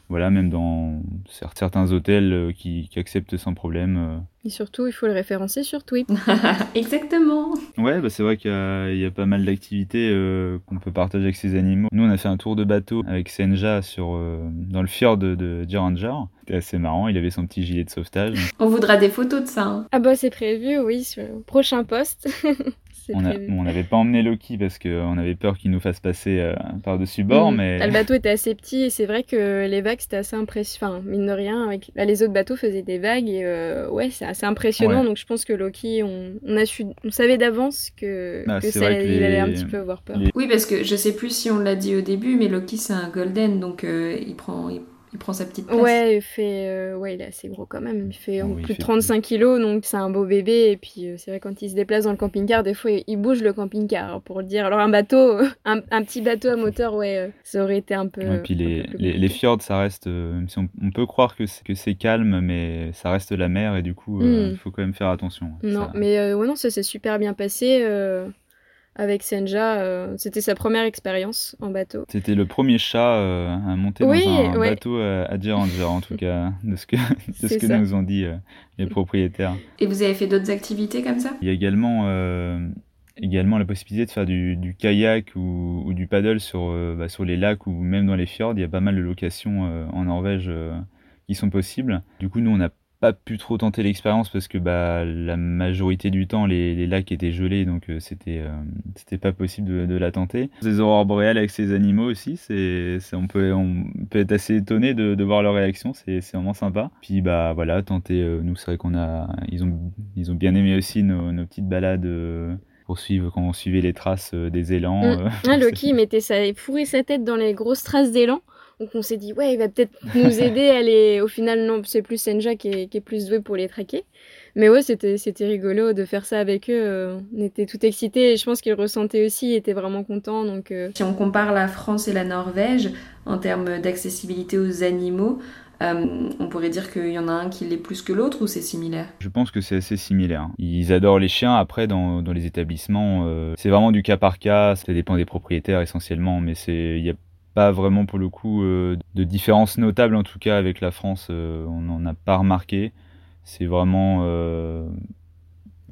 voilà, même dans certains hôtels euh, qui, acceptent sans problème. Euh. Et surtout, il faut le référencer sur Twip. Exactement. Ouais, bah c'est vrai qu'il y, a pas mal d'activités euh, qu'on peut partager avec ces animaux. Nous, on a fait un tour de bateau avec Senja sur, dans le fjord de, de C'était assez marrant, il avait son petit gilet de sauvetage. On voudra des photos de ça. Hein. Ah bah c'est prévu, oui, sur le prochain poste. On n'avait pas emmené Loki parce qu'on avait peur qu'il nous fasse passer euh, par-dessus bord. Mm. Mais... Le bateau était assez petit et c'est vrai que les vagues c'était assez impressionnant. Enfin, mine de rien, avec... les autres bateaux faisaient des vagues et euh, ouais, c'est assez impressionnant. Donc je pense que Loki, on, a su... on savait d'avance que, bah, ça, il allait un petit peu avoir peur. Oui, parce que je sais plus si on l'a dit au début, mais Loki c'est un golden donc euh, il prend. Il prend sa petite place. Ouais, il fait, euh, ouais, il est assez gros quand même. Il fait plus de 35 kilos, donc c'est un beau bébé. Et puis euh, c'est vrai quand il se déplace dans le camping-car, des fois il bouge le camping-car pour le dire. Alors un bateau, un, petit bateau à moteur, ouais, euh, ça aurait été un peu. Et puis les, les, fjords, ça reste, même si on, peut croire que c'est, que c'est calme, mais ça reste la mer et du coup, hmm. il faut quand même faire attention. Non, mais ouais, non, ça s'est super bien passé. Avec Senja. Euh, c'était sa première expérience en bateau. C'était le premier chat euh, à monter dans un bateau à, à en tout cas, de ce que, de ce que nous ont dit euh, les propriétaires. Et vous avez fait d'autres activités comme ça? Il y a également, également la possibilité de faire du, kayak ou, du paddle sur, bah, sur les lacs ou même dans les fjords. Il y a pas mal de locations en Norvège qui sont possibles. Du coup, nous, on a pas pu trop tenter l'expérience parce que bah, la majorité du temps les, lacs étaient gelés donc euh, c'était euh, c'était pas possible de, la tenter. Les aurores boréales avec ces animaux aussi, c'est on peut on peut être assez étonné de, de voir leur réaction, c'est vraiment sympa. Puis bah voilà, tenter euh, nous c'est vrai qu'on a ils ont ils ont bien aimé aussi nos, nos petites balades pour suivre quand on suivait les traces des élans. Mm. Ah, Loki mettait sa fourrait sa tête dans les grosses traces d'élan donc on s'est dit, ouais, il va peut-être nous aider. Elle est... Au final, non, c'est plus Senja qui est, plus douée pour les traquer. Mais ouais, c'était, c'était rigolo de faire ça avec eux. Euh, on était tout excités et je pense qu'ils ressentaient aussi, ils étaient vraiment contents. Donc, euh. Si on compare la France et la Norvège en termes d'accessibilité aux animaux, euh, on pourrait dire qu'il y en a un qui l'est plus que l'autre ou c'est similaire? Je pense que c'est assez similaire. Ils adorent les chiens. Après, dans, dans les établissements, c'est vraiment du cas par cas. Ça dépend des propriétaires essentiellement, mais c'est il y a pas vraiment pour le coup euh, de différence notable en tout cas avec la France, euh, on n'en a pas remarqué. C'est vraiment euh,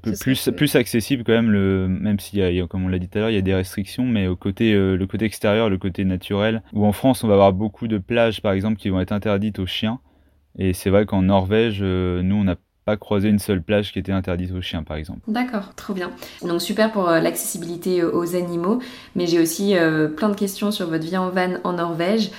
plus, plus accessible quand même, le, même s'il y, a, comme on l'a dit tout à l'heure, il y a des restrictions, mais au côté, le côté extérieur, le côté naturel, où en France on va avoir beaucoup de plages par exemple qui vont être interdites aux chiens. Et c'est vrai qu'en Norvège, nous on n'a pas croisé une seule plage qui était interdite aux chiens, par exemple. D'accord, trop bien. Donc super pour euh, l'accessibilité euh, aux animaux, mais j'ai aussi euh, plein de questions sur votre vie en van en Norvège.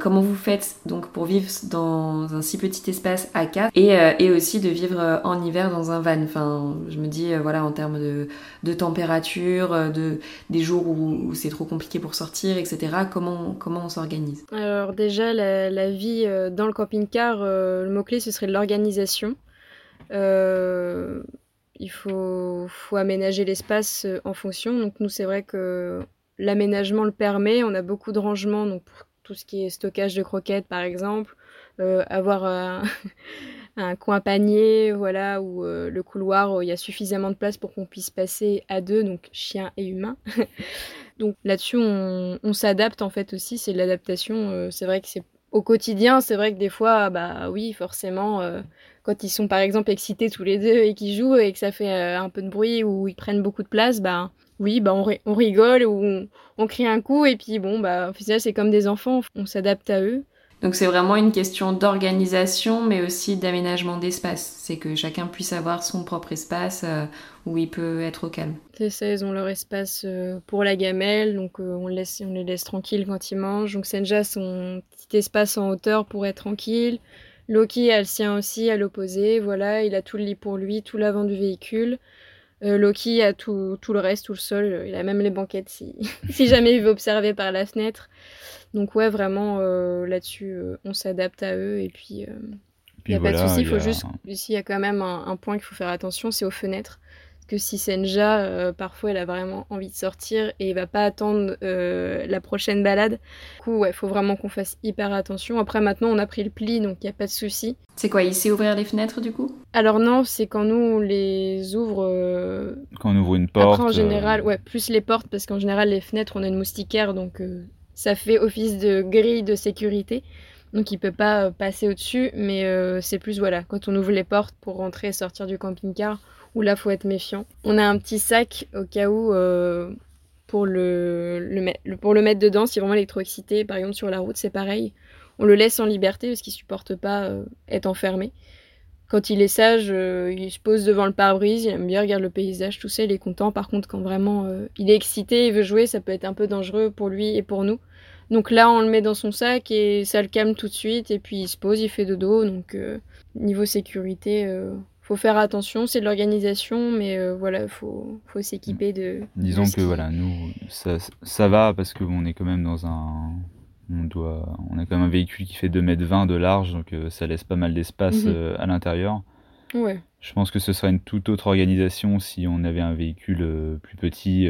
comment vous faites donc pour vivre dans un si petit espace à 4 et, et aussi de vivre en hiver dans un van? Enfin, je me dis, voilà, en termes de, de température, de, des jours où, c'est trop compliqué pour sortir, etc. Comment, comment on s'organise? Alors déjà, la, la vie dans le camping-car, le mot-clé, ce serait de l'organisation. Euh, il faut, faut aménager l'espace euh, en fonction. Donc nous, c'est vrai que l'aménagement le permet. On a beaucoup de rangements, donc pour tout ce qui est stockage de croquettes, par exemple, euh, avoir un, coin panier, voilà, ou le couloir, où il y a suffisamment de place pour qu'on puisse passer à deux, donc chien et humain. donc là-dessus, on, on s'adapte en fait aussi. C'est de l'adaptation. c'est vrai que c'est au quotidien, c'est vrai que des fois, bah oui, forcément, quand ils sont par exemple excités tous les deux et qu'ils jouent et que ça fait euh, un peu de bruit ou ils prennent beaucoup de place, bah oui, bah on, rigole ou on, crie un coup et puis bon, bah au final c'est comme des enfants, on s'adapte à eux. Donc c'est vraiment une question d'organisation mais aussi d'aménagement d'espace. C'est que chacun puisse avoir son propre espace euh, où il peut être au calme. C'est ça, ils ont leur espace euh, pour la gamelle, donc on, laisse, on les laisse tranquilles quand ils mangent. Donc Senja son petit espace en hauteur pour être tranquille. Loki a le sien aussi à l'opposé, voilà, il a tout le lit pour lui, tout l'avant du véhicule. Euh, Loki a tout, le reste, tout le sol, il a même les banquettes si, si jamais il veut observer par la fenêtre. Donc ouais, vraiment euh, là-dessus, euh, on s'adapte à eux et puis il n'y a pas de souci, il faut juste, ici il y a quand même un point qu'il faut faire attention, c'est aux fenêtres que si Senja, euh, parfois, elle a vraiment envie de sortir et il va pas attendre euh, la prochaine balade. Du coup, il faut vraiment qu'on fasse hyper attention. Après, maintenant, on a pris le pli, donc il n'y a pas de souci. C'est quoi Il sait ouvrir les fenêtres, du coup? Alors non, c'est quand nous, on les ouvre... Euh, quand on ouvre une porte Après, en général, ouais, plus les portes, parce qu'en général, les fenêtres, on a une moustiquaire, donc ça fait office de grille de sécurité. Donc il peut pas passer au-dessus, mais c'est plus voilà, quand on ouvre les portes pour rentrer et sortir du camping-car, où là, faut être méfiant. On a un petit sac au cas où euh, pour, le, pour le mettre dedans, si vraiment il est trop excité. Par exemple, sur la route, c'est pareil. On le laisse en liberté parce qu'il supporte pas euh, être enfermé. Quand il est sage, euh, il se pose devant le pare-brise, il aime bien regarder le paysage, tout ça, il est content. Par contre, quand vraiment il est excité, il veut jouer, ça peut être un peu dangereux pour lui et pour nous. Donc là, on le met dans son sac et ça le calme tout de suite. Et puis il se pose, il fait dodo. Donc niveau sécurité, faut faire attention, c'est de l'organisation, mais euh, voilà, faut, faut s'équiper de. Disons que voilà, nous, ça, ça va parce qu'on est quand même dans un. On, doit, on a quand même un véhicule qui fait 2m20 de large, donc euh, ça laisse pas mal d'espace mhm. euh, à l'intérieur. Ouais. Je pense que ce serait une toute autre organisation si on avait un véhicule plus petit,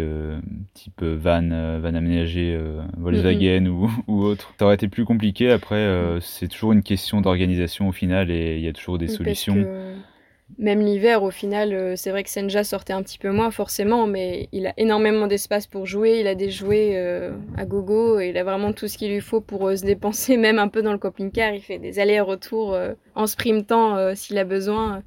type van, van aménagé, Volkswagen ou, ou, autre. Ça aurait été plus compliqué. Après, c'est toujours une question d'organisation au final et il y a toujours des solutions. Même l'hiver, au final, euh, c'est vrai que Senja sortait un petit peu moins forcément, mais il a énormément d'espace pour jouer. Il a des jouets euh, à gogo il a vraiment tout ce qu'il lui faut pour euh, se dépenser, même un peu dans le camping-car. Il fait des allers-retours en sprintant s'il a besoin.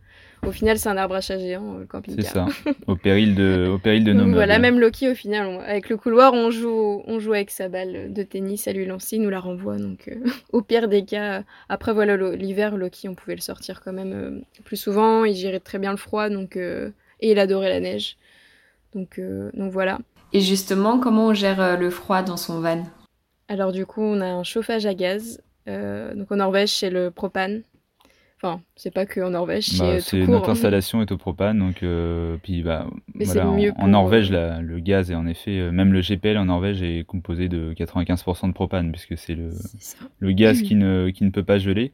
Au final, c'est un arbre à chat géant, le camping-car. C'est ça, au péril de, au péril de nos Voilà, même Loki, au final, avec le couloir, on joue, on joue avec sa balle de tennis à lui lancer, il nous la renvoie. Donc, euh, au pire des cas, après, voilà, l'hiver, Loki, on pouvait le sortir quand même euh, plus souvent. Il gérait très bien le froid, donc, euh, et il adorait la neige. Donc, donc voilà. Et justement, comment on gère le froid dans son van? Alors, du coup, on a un chauffage à gaz. donc, en Norvège, c'est le propane. Enfin, c'est pas que en Norvège, bah, c'est notre hein. installation est au propane, donc euh, puis bah, voilà, en, Norvège, le gaz est en effet, euh, même le GPL en Norvège est composé de 95% de propane, puisque c'est le, le gaz qui ne, qui ne peut pas geler,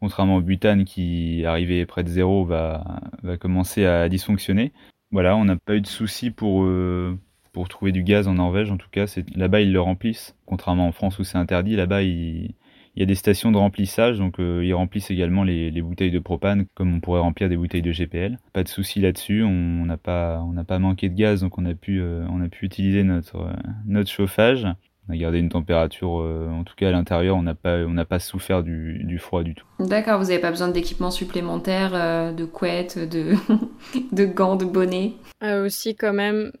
contrairement au butane qui, arrivé près de zéro, va, va commencer à dysfonctionner. Voilà, on n'a pas eu de soucis pour, euh, pour trouver du gaz en Norvège, en tout cas, là-bas ils le remplissent, contrairement en France où c'est interdit, là-bas ils il y a des stations de remplissage, donc euh, ils remplissent également les, bouteilles de propane comme on pourrait remplir des bouteilles de GPL. Pas de souci là-dessus, on n'a pas, on pas manqué de gaz, donc on a pu, euh, on a pu utiliser notre, euh, notre chauffage. On a gardé une température, en tout cas à l'intérieur, on n'a pas, on n'a pas souffert du, du, froid du tout. D'accord, vous n'avez pas besoin d'équipements supplémentaires, de couettes, de, de gants, de bonnets? Aussi quand même,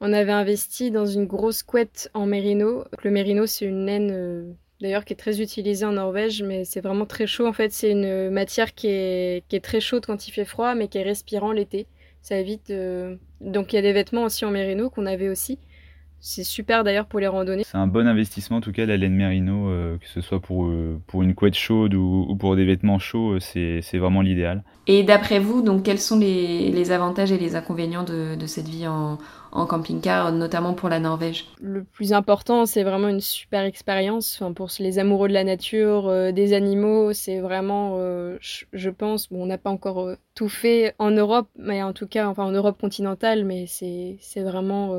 on avait investi dans une grosse couette en mérino. Le mérino, c'est une laine d'ailleurs qui est très utilisé en Norvège, mais c'est vraiment très chaud. En fait, c'est une matière qui est, qui est, très chaude quand il fait froid, mais qui est respirant l'été. Ça évite. Donc il y a des vêtements aussi en mérino qu'on avait aussi. C'est super d'ailleurs pour les randonnées. C'est un bon investissement en tout cas la laine merino, euh, que ce soit pour, euh, pour une couette chaude ou, pour des vêtements chauds, c'est vraiment l'idéal. Et d'après vous, donc quels sont les, les, avantages et les inconvénients de, de cette vie en, en camping-car, notamment pour la Norvège? Le plus important, c'est vraiment une super expérience. Enfin, pour les amoureux de la nature, euh, des animaux, c'est vraiment, euh, je pense, bon, on n'a pas encore euh, tout fait en Europe, mais en tout cas, enfin en Europe continentale, mais c'est vraiment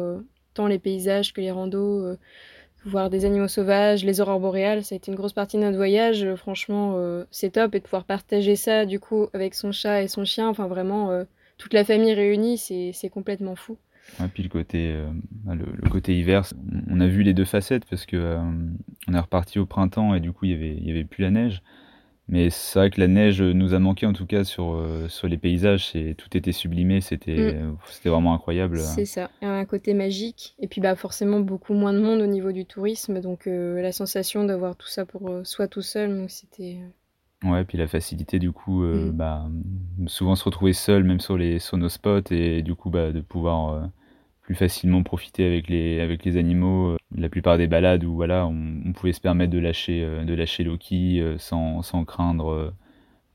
tant les paysages que les randos voir des animaux sauvages, les aurores boréales, ça a été une grosse partie de notre voyage. franchement, c'est top. Et de pouvoir partager ça, du coup, avec son chat et son chien, enfin vraiment, toute la famille réunie, c'est complètement fou. Et puis le côté, euh, bah, le, côté hiver, on a vu les deux facettes parce que euh, on est reparti au printemps et du coup il y avait, il y avait plus la neige. Mais c'est vrai que la neige nous a manqué en tout cas sur, euh, sur les paysages. Et tout était sublimé, c'était mm. c'était vraiment incroyable. C'est ça, un côté magique. Et puis bah forcément beaucoup moins de monde au niveau du tourisme, donc la sensation d'avoir tout ça pour soi tout seul, donc c'était Ouais, puis la facilité du coup, mm. bah, souvent se retrouver seul même sur les sur nos spots et du coup bah, de pouvoir plus facilement profiter avec les, avec les animaux. Euh, la plupart des balades où voilà, on, pouvait se permettre de lâcher, euh, de lâcher Loki euh, sans, sans craindre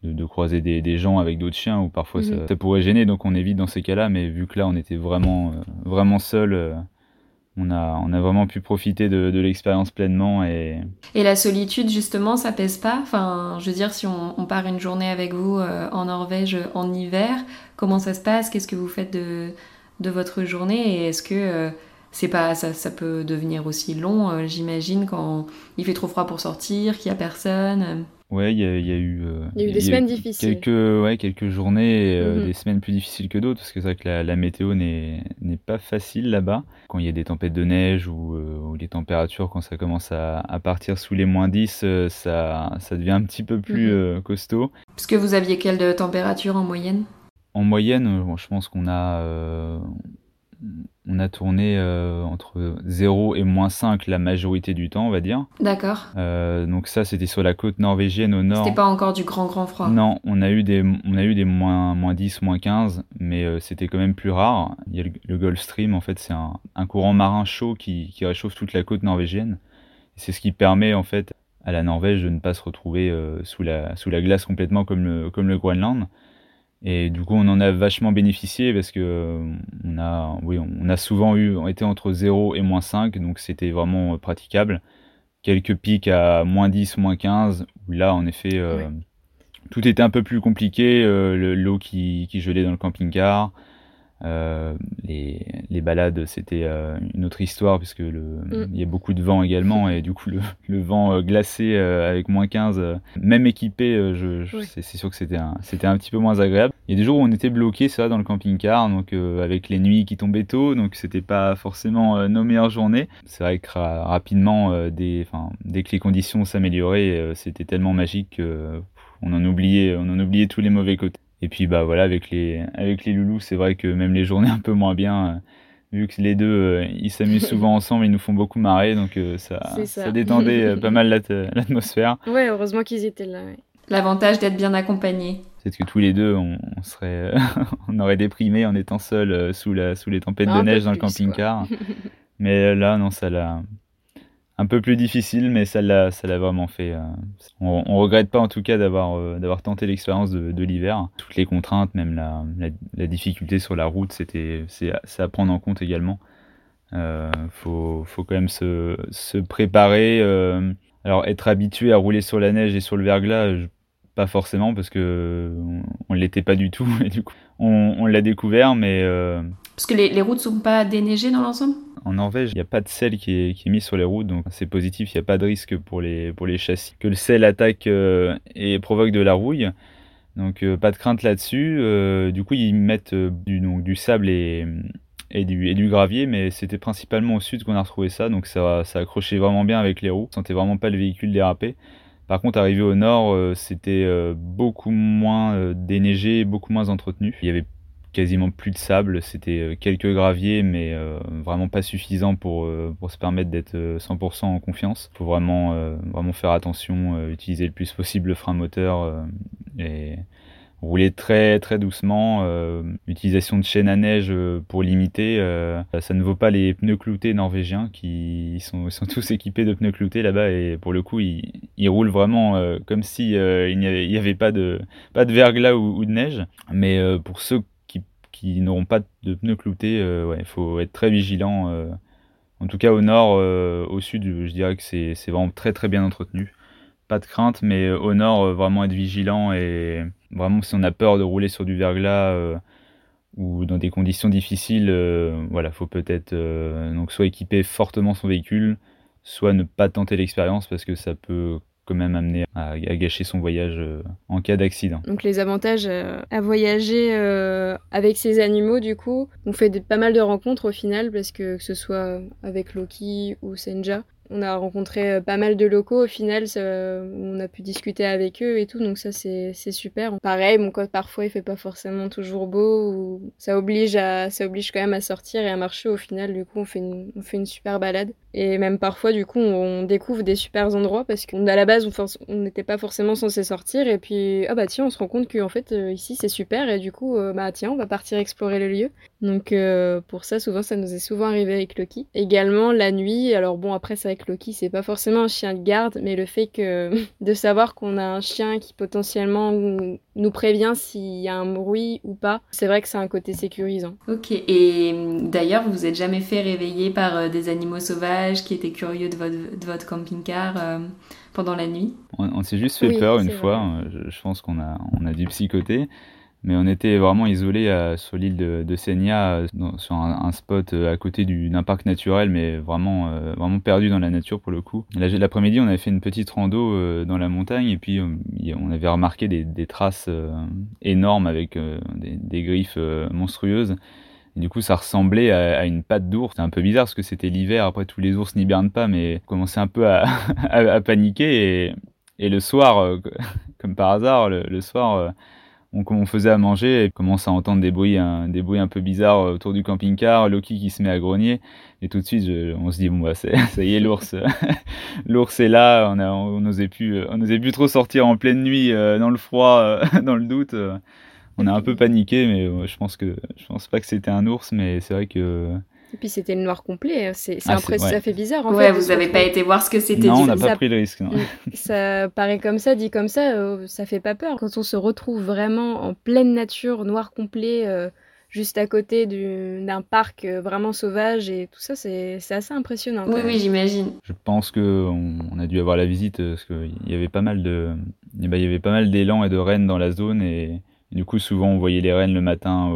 de, croiser des, des, gens avec d'autres chiens ou parfois ça, mhm. ça, pourrait gêner. Donc on évite dans ces cas-là, mais vu que là on était vraiment, vraiment seul. on a, on a vraiment pu profiter de, de l'expérience pleinement. Et... et la solitude, justement, ça pèse pas? Enfin, je veux dire, si on, on part une journée avec vous en Norvège en hiver, comment ça se passe? Qu'est-ce que vous faites de, de votre journée et est-ce que euh, c'est pas ça, ça, peut devenir aussi long, euh, j'imagine, quand il fait trop froid pour sortir, qu'il y a personne Ouais, il y, a, eu. il y a eu des semaines difficiles. Quelques, ouais, quelques journées, euh, mhm. des semaines plus difficiles que d'autres, parce que c'est vrai que la, météo n'est pas facile là-bas. Quand il y a des tempêtes de neige ou, les températures, quand ça commence à, partir sous les moins 10, ça, ça devient un petit peu plus mhm. costaud. Parce que vous aviez quelle température en moyenne? En moyenne, euh, je pense qu'on a, euh, on a tourné euh, entre 0 et moins 5 la majorité du temps, on va dire. D'accord. donc ça, c'était sur la côte norvégienne au nord. C'était pas encore du grand grand froid. Non, on a eu des, on a eu des moins, moins 10, moins 15, mais c'était quand même plus rare. Il y a le, Gulf Stream, en fait, c'est un, courant marin chaud qui, qui, réchauffe toute la côte norvégienne. C'est ce qui permet, en fait, à la Norvège de ne pas se retrouver sous, la, sous la glace complètement comme le, comme le Groenland. Et du coup, on en a vachement bénéficié parce que euh, on a, oui, on a souvent eu, on était entre 0 et moins 5, donc c'était vraiment euh, praticable. Quelques pics à moins 10, moins 15, où là, en effet, euh, tout était un peu plus compliqué. L'eau qui, qui gelait dans le camping-car, Euh, les, les, balades, c'était euh, une autre histoire puisque le, mm. il y a beaucoup de vent également et du coup le, le vent euh, glacé avec moins 15, même équipé, je, je c'est, sûr que c'était un, c'était un petit peu moins agréable. Il y a des jours où on était bloqué, ça, dans le camping-car, donc avec les nuits qui tombaient tôt, donc c'était pas forcément nos meilleures journées. C'est vrai que rapidement, dès, dès que les conditions s'amélioraient, c'était tellement magique qu'on en oubliait, on en oubliait tous les mauvais côtés. Et puis bah voilà, avec les, avec les loulous, c'est vrai que même les journées un peu moins bien, euh, vu que les deux, euh, ils s'amusent souvent ensemble, ils nous font beaucoup marrer, donc euh, ça, ça. détendait pas mal l'atmosphère. Ouais, heureusement qu'ils étaient là. L'avantage d'être bien accompagnés. C'est que tous les deux, on, serait, on aurait déprimé en étant seuls sous, la, sous les tempêtes de neige dans le camping-car. Mais là, non, ça l'a, un peu plus difficile, mais ça l'a, vraiment fait. Euh. On, on, regrette pas en tout cas d'avoir, euh, tenté l'expérience de, l'hiver. Toutes les contraintes, même la, difficulté sur la route, c'était, c'est, à prendre en compte également. Euh, faut, quand même se, préparer. Euh. alors être habitué à rouler sur la neige et sur le verglas, pas forcément parce que on, l'était pas du tout. on, on l'a découvert, mais parce que les, les routes sont pas déneigées dans l'ensemble? en Norvège, il n'y a pas de sel qui est, qui est, mis sur les routes, donc c'est positif, il n'y a pas de risque pour les, pour les châssis. Que le sel attaque euh, et provoque de la rouille, donc euh, pas de crainte là-dessus. Euh, du coup, ils mettent du, donc, du sable et, et, du, et du gravier, mais c'était principalement au sud qu'on a retrouvé ça, donc ça, ça accrochait vraiment bien avec les roues, on sentait vraiment pas le véhicule déraper. Par contre, arrivé au nord, c'était beaucoup moins déneigé, beaucoup moins entretenu. Il y avait quasiment plus de sable. C'était euh, quelques graviers, mais euh, vraiment pas suffisant pour, euh, pour se permettre d'être 100% en confiance. Il faut vraiment, vraiment faire attention, utiliser le plus possible le frein moteur et rouler très très doucement. utilisation de chaînes à neige pour limiter. ça ne vaut pas les pneus cloutés norvégiens qui sont, sont tous équipés de pneus cloutés là-bas et pour le coup ils, ils roulent vraiment comme si il n'y avait, pas de pas de verglas ou, de neige. Mais pour ceux qui n'auront pas de pneus cloutés, euh, il faut être très vigilant. Euh. en tout cas, au nord, euh, au sud, je dirais que c'est vraiment très très bien entretenu. Pas de crainte, mais au nord, vraiment être vigilant et vraiment si on a peur de rouler sur du verglas ou dans des conditions difficiles, voilà, faut peut-être donc soit équiper fortement son véhicule, soit ne pas tenter l'expérience parce que ça peut quand même amené à, gâcher son voyage euh, en cas d'accident. Donc les avantages euh, à voyager euh, avec ces animaux, du coup, on fait pas mal de rencontres au final, parce que que ce soit avec Loki ou Senja, on a rencontré euh, pas mal de locaux au final, on a pu discuter avec eux et tout, donc ça c'est super. Pareil, mon code parfois il fait pas forcément toujours beau, ça oblige à, ça oblige quand même à sortir et à marcher au final. Du coup, on fait une, on fait une super balade et même parfois du coup on, découvre des super endroits parce qu'à la base on n'était pas forcément censé sortir et puis ah bah tiens on se rend compte qu'en fait euh, ici c'est super et du coup euh, bah tiens on va partir explorer le lieu. Donc pour ça souvent ça nous est souvent arrivé avec Loki. Également la nuit, alors bon après c'est Loki, c'est pas forcément un chien de garde, mais le fait que de savoir qu'on a un chien qui potentiellement nous prévient s'il y a un bruit ou pas, c'est vrai que c'est un côté sécurisant. Ok, et d'ailleurs, vous vous êtes jamais fait réveiller par euh, des animaux sauvages qui étaient curieux de votre, de votre camping-car euh, pendant la nuit? On, s'est juste fait peur une fois, je, je, pense qu'on a, on a dû psychoter. Mais on était vraiment isolé euh, sur l'île de, de euh, sur un, spot euh, à côté d'un parc naturel, mais vraiment, vraiment perdu dans la nature pour le coup. L'après-midi, on avait fait une petite rando dans la montagne et puis on avait remarqué des, traces énormes avec des, griffes monstrueuses. Et du coup, ça ressemblait à, une patte d'ours. C'était un peu bizarre parce que c'était l'hiver. Après, tous les ours n'hibernent pas, mais on commençait un peu à, paniquer. Et, le soir, comme par hasard, le soir on, on faisait à manger et commence à entendre des bruits, un, des bruits un peu bizarres autour du camping-car, Loki qui se met à grogner. Et tout de suite on se dit bon bah ça y est l'ours l'ours est là, on n'osait plus on n'osait plus trop sortir en pleine nuit euh, dans le froid, euh, dans le doute. on a un peu paniqué mais je pense que je pense pas que c'était un ours mais c'est vrai que et puis c'était le noir complet, c'est ah, ça fait bizarre en ouais, vous n'avez pas été voir ce que c'était. Non, on n'a pas pris le risque. Ça paraît comme ça, dit comme ça, euh, ça fait pas peur. Quand on se retrouve vraiment en pleine nature, noir complet, euh, juste à côté d'un parc euh, vraiment sauvage et tout ça, c'est assez impressionnant. Oui, oui, j'imagine. Je pense qu'on on a dû avoir la visite parce qu'il y avait pas mal de, eh ben, il y avait pas mal d'élan et de rennes dans la zone et du coup, souvent, on voyait les rennes le matin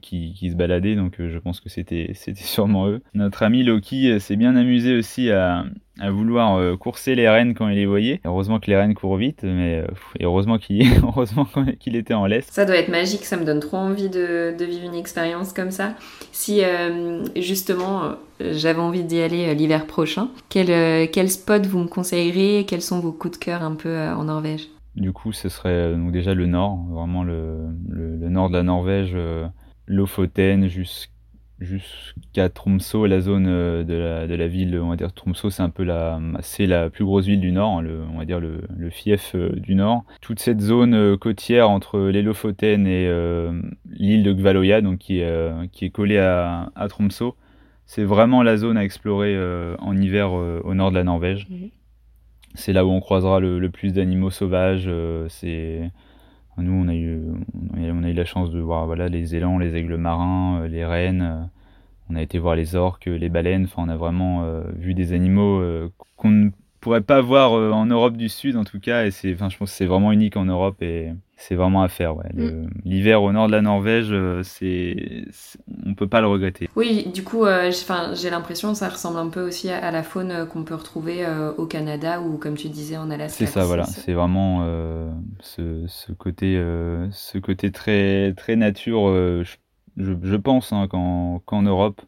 qui, qui, se baladaient, donc je pense que c'était sûrement eux. Notre ami Loki s'est bien amusé aussi à, vouloir euh, courser les rennes quand il les voyait. Heureusement que les rennes courent vite, mais euh, heureusement qu'il était en laisse. Ça doit être magique, ça me donne trop envie de, vivre une expérience comme ça. Si euh, justement j'avais envie d'y aller l'hiver prochain, quel, quel spot vous me conseillerez? Quels sont vos coups de cœur un peu en Norvège? Du coup, ce serait donc déjà le nord, vraiment le, nord de la Norvège, Lofoten jusqu'à Tromsø, la zone euh, de la, ville, on va dire Tromsø, c'est un peu la, c'est la plus grosse ville du Nord, le, on va dire le, fief euh, du Nord. Toute cette zone euh, côtière entre les Lofoten et l'île de Gvaloya, donc qui est, qui est collée à, à Tromsø, c'est vraiment la zone à explorer en hiver au nord de la Norvège. Mhm. C'est là où on croisera le, plus d'animaux sauvages. c'est nous, on a eu, on a eu la chance de voir voilà, les élans, les aigles marins, euh, les rennes. Euh, on a été voir les orques, les baleines. Enfin, on a vraiment euh, vu des animaux qu'on ne pourrait pas voir en Europe du Sud, en tout cas. Et c'est, enfin, je pense que c'est vraiment unique en Europe et c'est vraiment à faire. Ouais. Mm. L'hiver au nord de la Norvège, c'est, on peut pas le regretter. Oui, du coup, euh, j'ai l'impression que ça ressemble un peu aussi à, la faune euh, qu'on peut retrouver euh, au Canada ou, comme tu disais, en Alaska. C'est ça, voilà. C'est vraiment ce, ce, côté, ce côté très, très nature. Je, je, pense hein, qu'en Europe,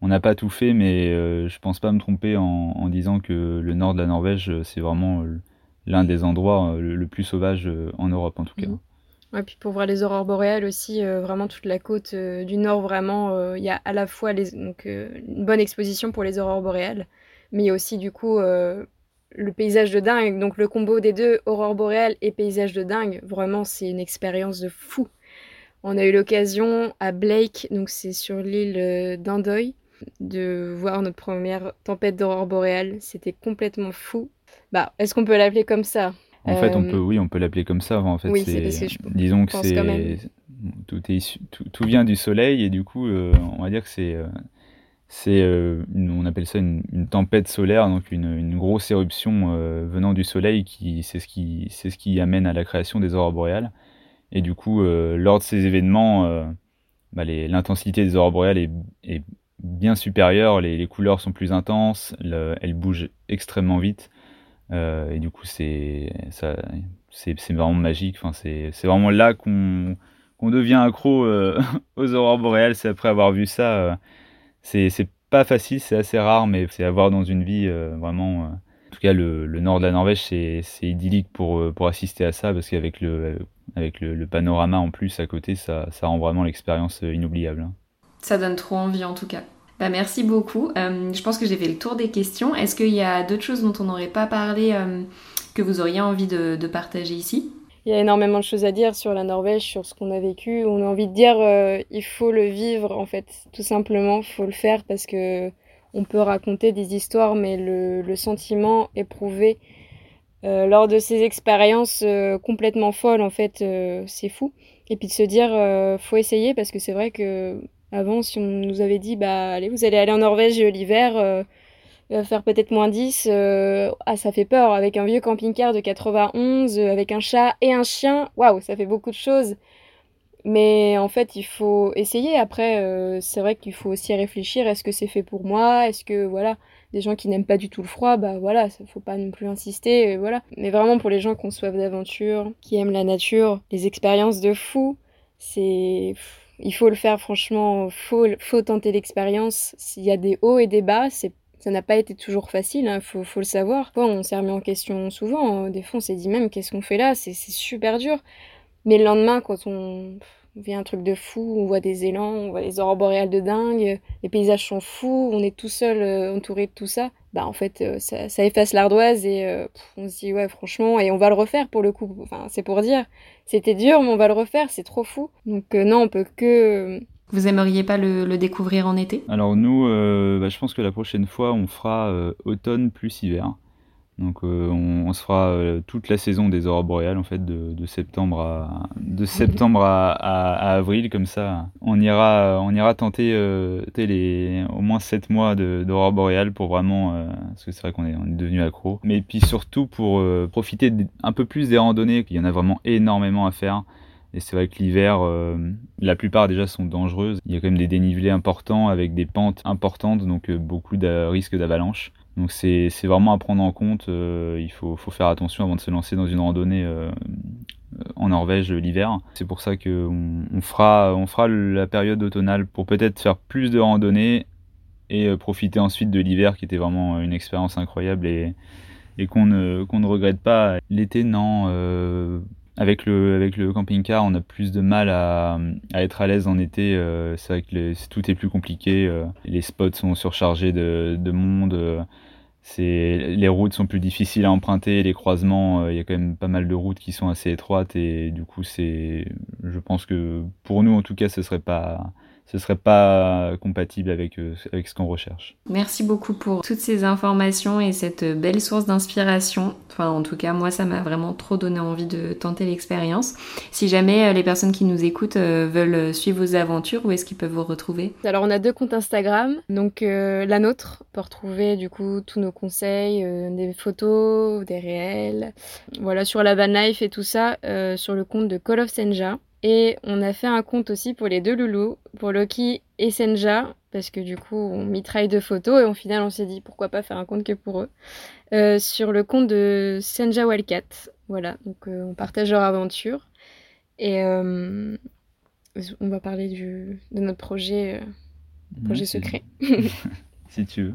on n'a pas tout fait, mais je pense pas me tromper en, en, disant que le nord de la Norvège, c'est vraiment l'un des endroits euh, le, plus sauvage euh, en Europe en tout cas. Mhm. puis pour voir les aurores boréales aussi, euh, vraiment toute la côte du nord, vraiment, il y a à la fois donc, une bonne exposition pour les aurores boréales, mais il y a aussi du coup le paysage de dingue. Donc le combo des deux, aurores boréales et paysage de dingue, vraiment c'est une expérience de fou. On a eu l'occasion à Blake, donc c'est sur l'île d'Andoy, de voir notre première tempête d'aurore boréale. C'était complètement fou. Bah, est-ce qu'on peut l'appeler comme ça? En fait, on peut, oui, on peut l'appeler comme ça. En fait, oui, c'est disons que c'est tout, est, tout, vient du soleil et du coup, euh, on va dire que c'est euh, c'est euh, on appelle ça une, tempête solaire, donc une, une grosse éruption venant du soleil qui c'est ce qui c'est ce qui amène à la création des aurores boréales. Et du coup, lors de ces événements, bah, l'intensité des aurores boréales est, est bien supérieure, les, les, couleurs sont plus intenses, elles bougent extrêmement vite. Euh, et du coup, c'est vraiment magique. Enfin, c'est vraiment là qu'on qu'on devient accro euh, aux aurores boréales. C'est après avoir vu ça. Euh, c'est pas facile, c'est assez rare, mais c'est à voir dans une vie vraiment. en tout cas, le, le, nord de la Norvège, c'est idyllique pour, pour assister à ça, parce qu'avec le, avec le, panorama en plus à côté, ça, ça rend vraiment l'expérience inoubliable. Hein. Ça donne trop envie en tout cas. Bah, merci beaucoup. Euh, je pense que j'ai fait le tour des questions. Est-ce qu'il y a d'autres choses dont on n'aurait pas parlé euh, que vous auriez envie de, partager ici? Il y a énormément de choses à dire sur la Norvège, sur ce qu'on a vécu. On a envie de dire euh, il faut le vivre en fait, tout simplement. Il faut le faire parce que on peut raconter des histoires, mais le, le sentiment éprouvé lors de ces expériences complètement folles, en fait, c'est fou. Et puis de se dire faut essayer parce que c'est vrai que avant, si on nous avait dit, bah allez, vous allez aller en Norvège l'hiver, euh, va faire peut-être moins 10, euh, ah ça fait peur, avec un vieux camping-car de 91, euh, avec un chat et un chien, waouh, ça fait beaucoup de choses. Mais en fait, il faut essayer. Après, c'est vrai qu'il faut aussi réfléchir. Est-ce que c'est fait pour moi? Est-ce que, voilà, des gens qui n'aiment pas du tout le froid, bah voilà, faut pas non plus insister, voilà. Mais vraiment pour les gens qui ont soif d'aventure, qui aiment la nature, les expériences de fou, c'est il faut le faire, franchement, faut, tenter l'expérience. S'il y a des hauts et des bas, ça n'a pas été toujours facile, il hein, faut, faut, le savoir. on s'est remis en question souvent. Hein. Des fois, on s'est dit même qu'est-ce qu'on fait là? C'est super dur. Mais le lendemain, quand on vit un truc de fou, on voit des élans, on voit les aurores boréales de dingue, les paysages sont fous, on est tout seul euh, entouré de tout ça. Bah en fait, euh, ça, ça, efface l'ardoise et euh, on se dit ouais franchement et on va le refaire pour le coup. Enfin, c'est pour dire c'était dur, mais on va le refaire, c'est trop fou. Donc euh, non, on peut que... Vous aimeriez pas le, découvrir en été? Alors nous, euh, bah, je pense que la prochaine fois, on fera automne plus hiver. Donc on, se fera toute la saison des aurores boréales en fait de, septembre à de septembre à, avril comme ça on ira on ira tenter les au moins 7 mois d'aurores boréales pour vraiment parce que c'est vrai qu'on est on est devenu accro mais puis surtout pour profiter un peu plus des randonnées qu'il y en a vraiment énormément à faire Et c'est vrai que l'hiver, la plupart déjà sont dangereuses. Il y a quand même des dénivelés importants avec des pentes importantes, donc beaucoup de risques d'avalanche. Donc c'est vraiment à prendre en compte. il faut, faut, faire attention avant de se lancer dans une randonnée en Norvège l'hiver. C'est pour ça qu'on on fera, on fera la période automnale pour peut-être faire plus de randonnées et euh, profiter ensuite de l'hiver qui était vraiment une expérience incroyable et, et qu'on ne, ne regrette pas. L'été, non. Euh, avec le, avec le camping-car, on a plus de mal à, à être à l'aise en été. Euh, c'est vrai que tout est plus compliqué. les spots sont surchargés de, de monde c'est les routes sont plus difficiles à emprunter, les croisements, euh, il y a quand même pas mal de routes qui sont assez étroites et du coup je pense que pour nous en tout cas ce serait pas ce serait pas compatible avec, euh, avec ce qu'on recherche. Merci beaucoup pour toutes ces informations et cette belle source d'inspiration. Enfin, en tout cas, moi, ça m'a vraiment trop donné envie de tenter l'expérience. Si jamais euh, les personnes qui nous écoutent euh, veulent suivre vos aventures, où est-ce qu'ils peuvent vous retrouver? Alors, on a deux comptes Instagram. Donc, la nôtre, pour retrouver du coup tous nos conseils, des photos, des réels. Voilà, sur la van life et tout ça, sur le compte de Call of Senja. Et on a fait un compte aussi pour les deux loulous, pour Loki et Senja, parce que du coup, on mitraille de photos et au final, on s'est dit pourquoi pas faire un compte que pour eux. Euh, sur le compte de Senja Wildcat. Voilà, donc euh, on partage leur aventure. Et euh, on va parler du, de notre projet, projet secret. si tu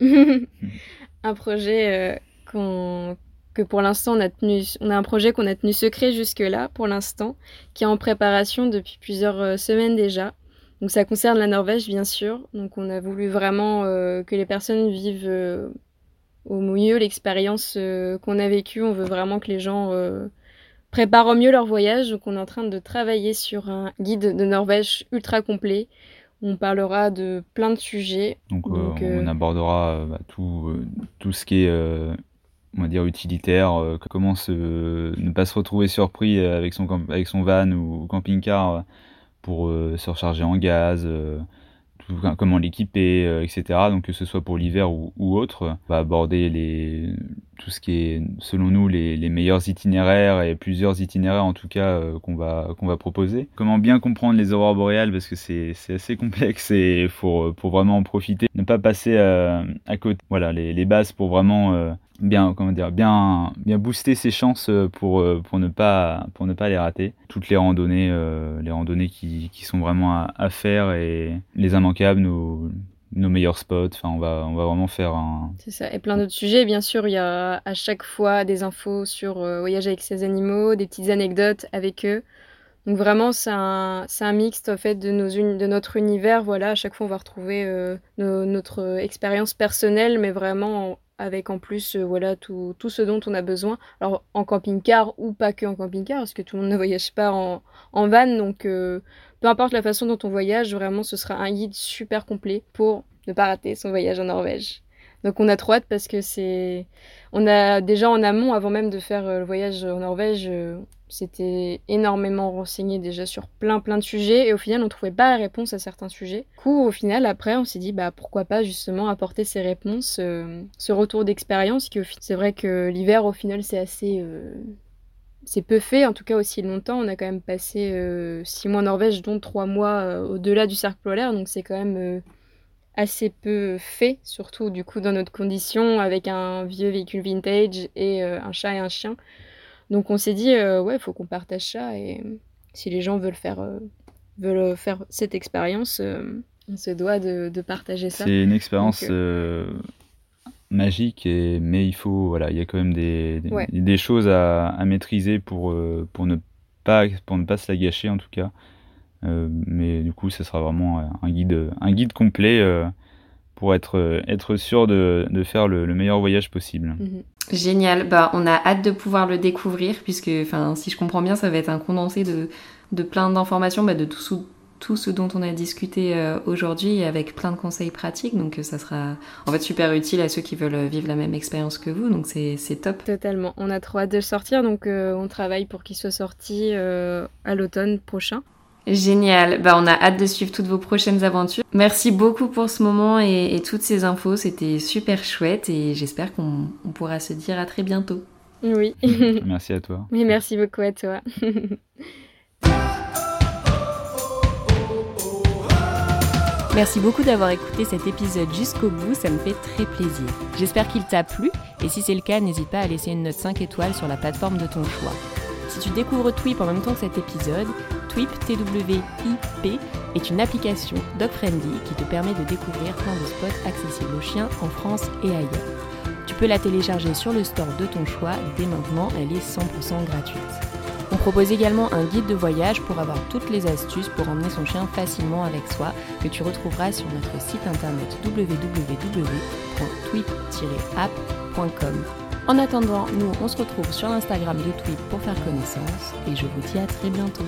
veux. un projet qu'on pour l'instant on a tenu, on a un projet qu'on a tenu secret jusque-là pour l'instant, qui est en préparation depuis plusieurs euh, semaines déjà. Donc ça concerne la Norvège bien sûr. Donc on a voulu vraiment euh, que les personnes vivent euh, au mieux l'expérience qu'on a vécue. On veut vraiment que les gens préparent au mieux leur voyage. Donc on est en train de travailler sur un guide de Norvège ultra complet. On parlera de plein de sujets. Donc, on abordera bah, tout, tout ce qui est on va dire utilitaire, euh, comment se, ne pas se retrouver surpris avec son, avec son van ou camping-car euh, pour euh, se recharger en gaz, comment l'équiper, etc. Donc que ce soit pour l'hiver ou, autre, on va aborder les, tout ce qui est selon nous les, les meilleurs itinéraires et plusieurs itinéraires en tout cas qu'on va, qu'on va proposer. Comment bien comprendre les aurores boréales parce que c'est assez complexe et faut, pour vraiment en profiter. Ne pas passer à, à côté. Voilà, les, les bases pour vraiment bien comment dire bien bien booster ses chances euh, pour euh, pour ne pas pour ne pas les rater. Toutes les randonnées euh, les randonnées qui, qui sont vraiment à, faire et les immanquables nos nos meilleurs spots. Enfin on va on va vraiment faire un c'est ça. Et plein d'autres sujets bien sûr. Il y a à chaque fois des infos sur voyager avec ses animaux des petites anecdotes avec eux. Donc vraiment c'est un un mixte en fait de nos de notre univers. Voilà à chaque fois on va retrouver notre expérience personnelle mais vraiment avec en plus euh, voilà tout, tout, ce dont on a besoin. Alors en camping-car ou pas que en camping-car, parce que tout le monde ne voyage pas en, van, donc euh, peu importe la façon dont on voyage, vraiment ce sera un guide super complet pour ne pas rater son voyage en Norvège. Donc on a trop hâte parce que c'est... On a déjà en amont, avant même de faire euh, le voyage en Norvège, c'était énormément renseigné déjà sur plein plein de sujets et au final on trouvait pas la réponse à certains sujets. Du coup au final après on s'est dit bah pourquoi pas justement apporter ces réponses, euh, ce retour d'expérience qui c'est vrai que l'hiver au final c'est assez euh, c'est peu fait en tout cas aussi longtemps. On a quand même passé euh, six mois en Norvège dont trois mois au-delà du cercle polaire donc c'est quand même assez peu fait surtout du coup dans notre condition avec un vieux véhicule vintage et un chat et un chien. Donc on s'est dit, euh, ouais, il faut qu'on partage ça et si les gens veulent faire, euh, veulent faire cette expérience, euh, on se doit de, partager ça. C'est une expérience magique, et, mais il faut, voilà, il y a quand même des, des, choses à, à, maîtriser pour, pour, ne pas, pour ne pas se la gâcher en tout cas. Mais du coup, ce sera vraiment un guide, un guide complet pour être, être sûr de, de faire le, meilleur voyage possible. Mhm. Génial, bah, on a hâte de pouvoir le découvrir puisque si je comprends bien ça va être un condensé de, de plein d'informations, bah, de tout, tout, ce dont on a discuté euh, aujourd'hui avec plein de conseils pratiques donc euh, ça sera en fait super utile à ceux qui veulent vivre la même expérience que vous donc c'est top. Totalement, on a trop hâte de le sortir donc euh, on travaille pour qu'il soit sorti à l'automne prochain. Génial. Bah, on a hâte de suivre toutes vos prochaines aventures. Merci beaucoup pour ce moment et, toutes ces infos. C'était super chouette et j'espère qu'on pourra se dire à très bientôt. Oui. merci à toi. Mais merci beaucoup à toi. Merci beaucoup d'avoir écouté cet épisode jusqu'au bout, ça me fait très plaisir. J'espère qu'il t'a plu et si c'est le cas, n'hésite pas à laisser une note 5 étoiles sur la plateforme de ton choix. Si tu découvres Twip en même temps que cet épisode, Twip, T-W-I-P, est une application dog-friendly qui te permet de découvrir plein de spots accessibles aux chiens en France et ailleurs. Tu peux la télécharger sur le store de ton choix dès maintenant, elle est 100% gratuite. On propose également un guide de voyage pour avoir toutes les astuces pour emmener son chien facilement avec soi que tu retrouveras sur notre site internet www.tweet-app.com. En attendant, nous on se retrouve sur l'Instagram de Tweet pour faire connaissance et je vous dis à très bientôt.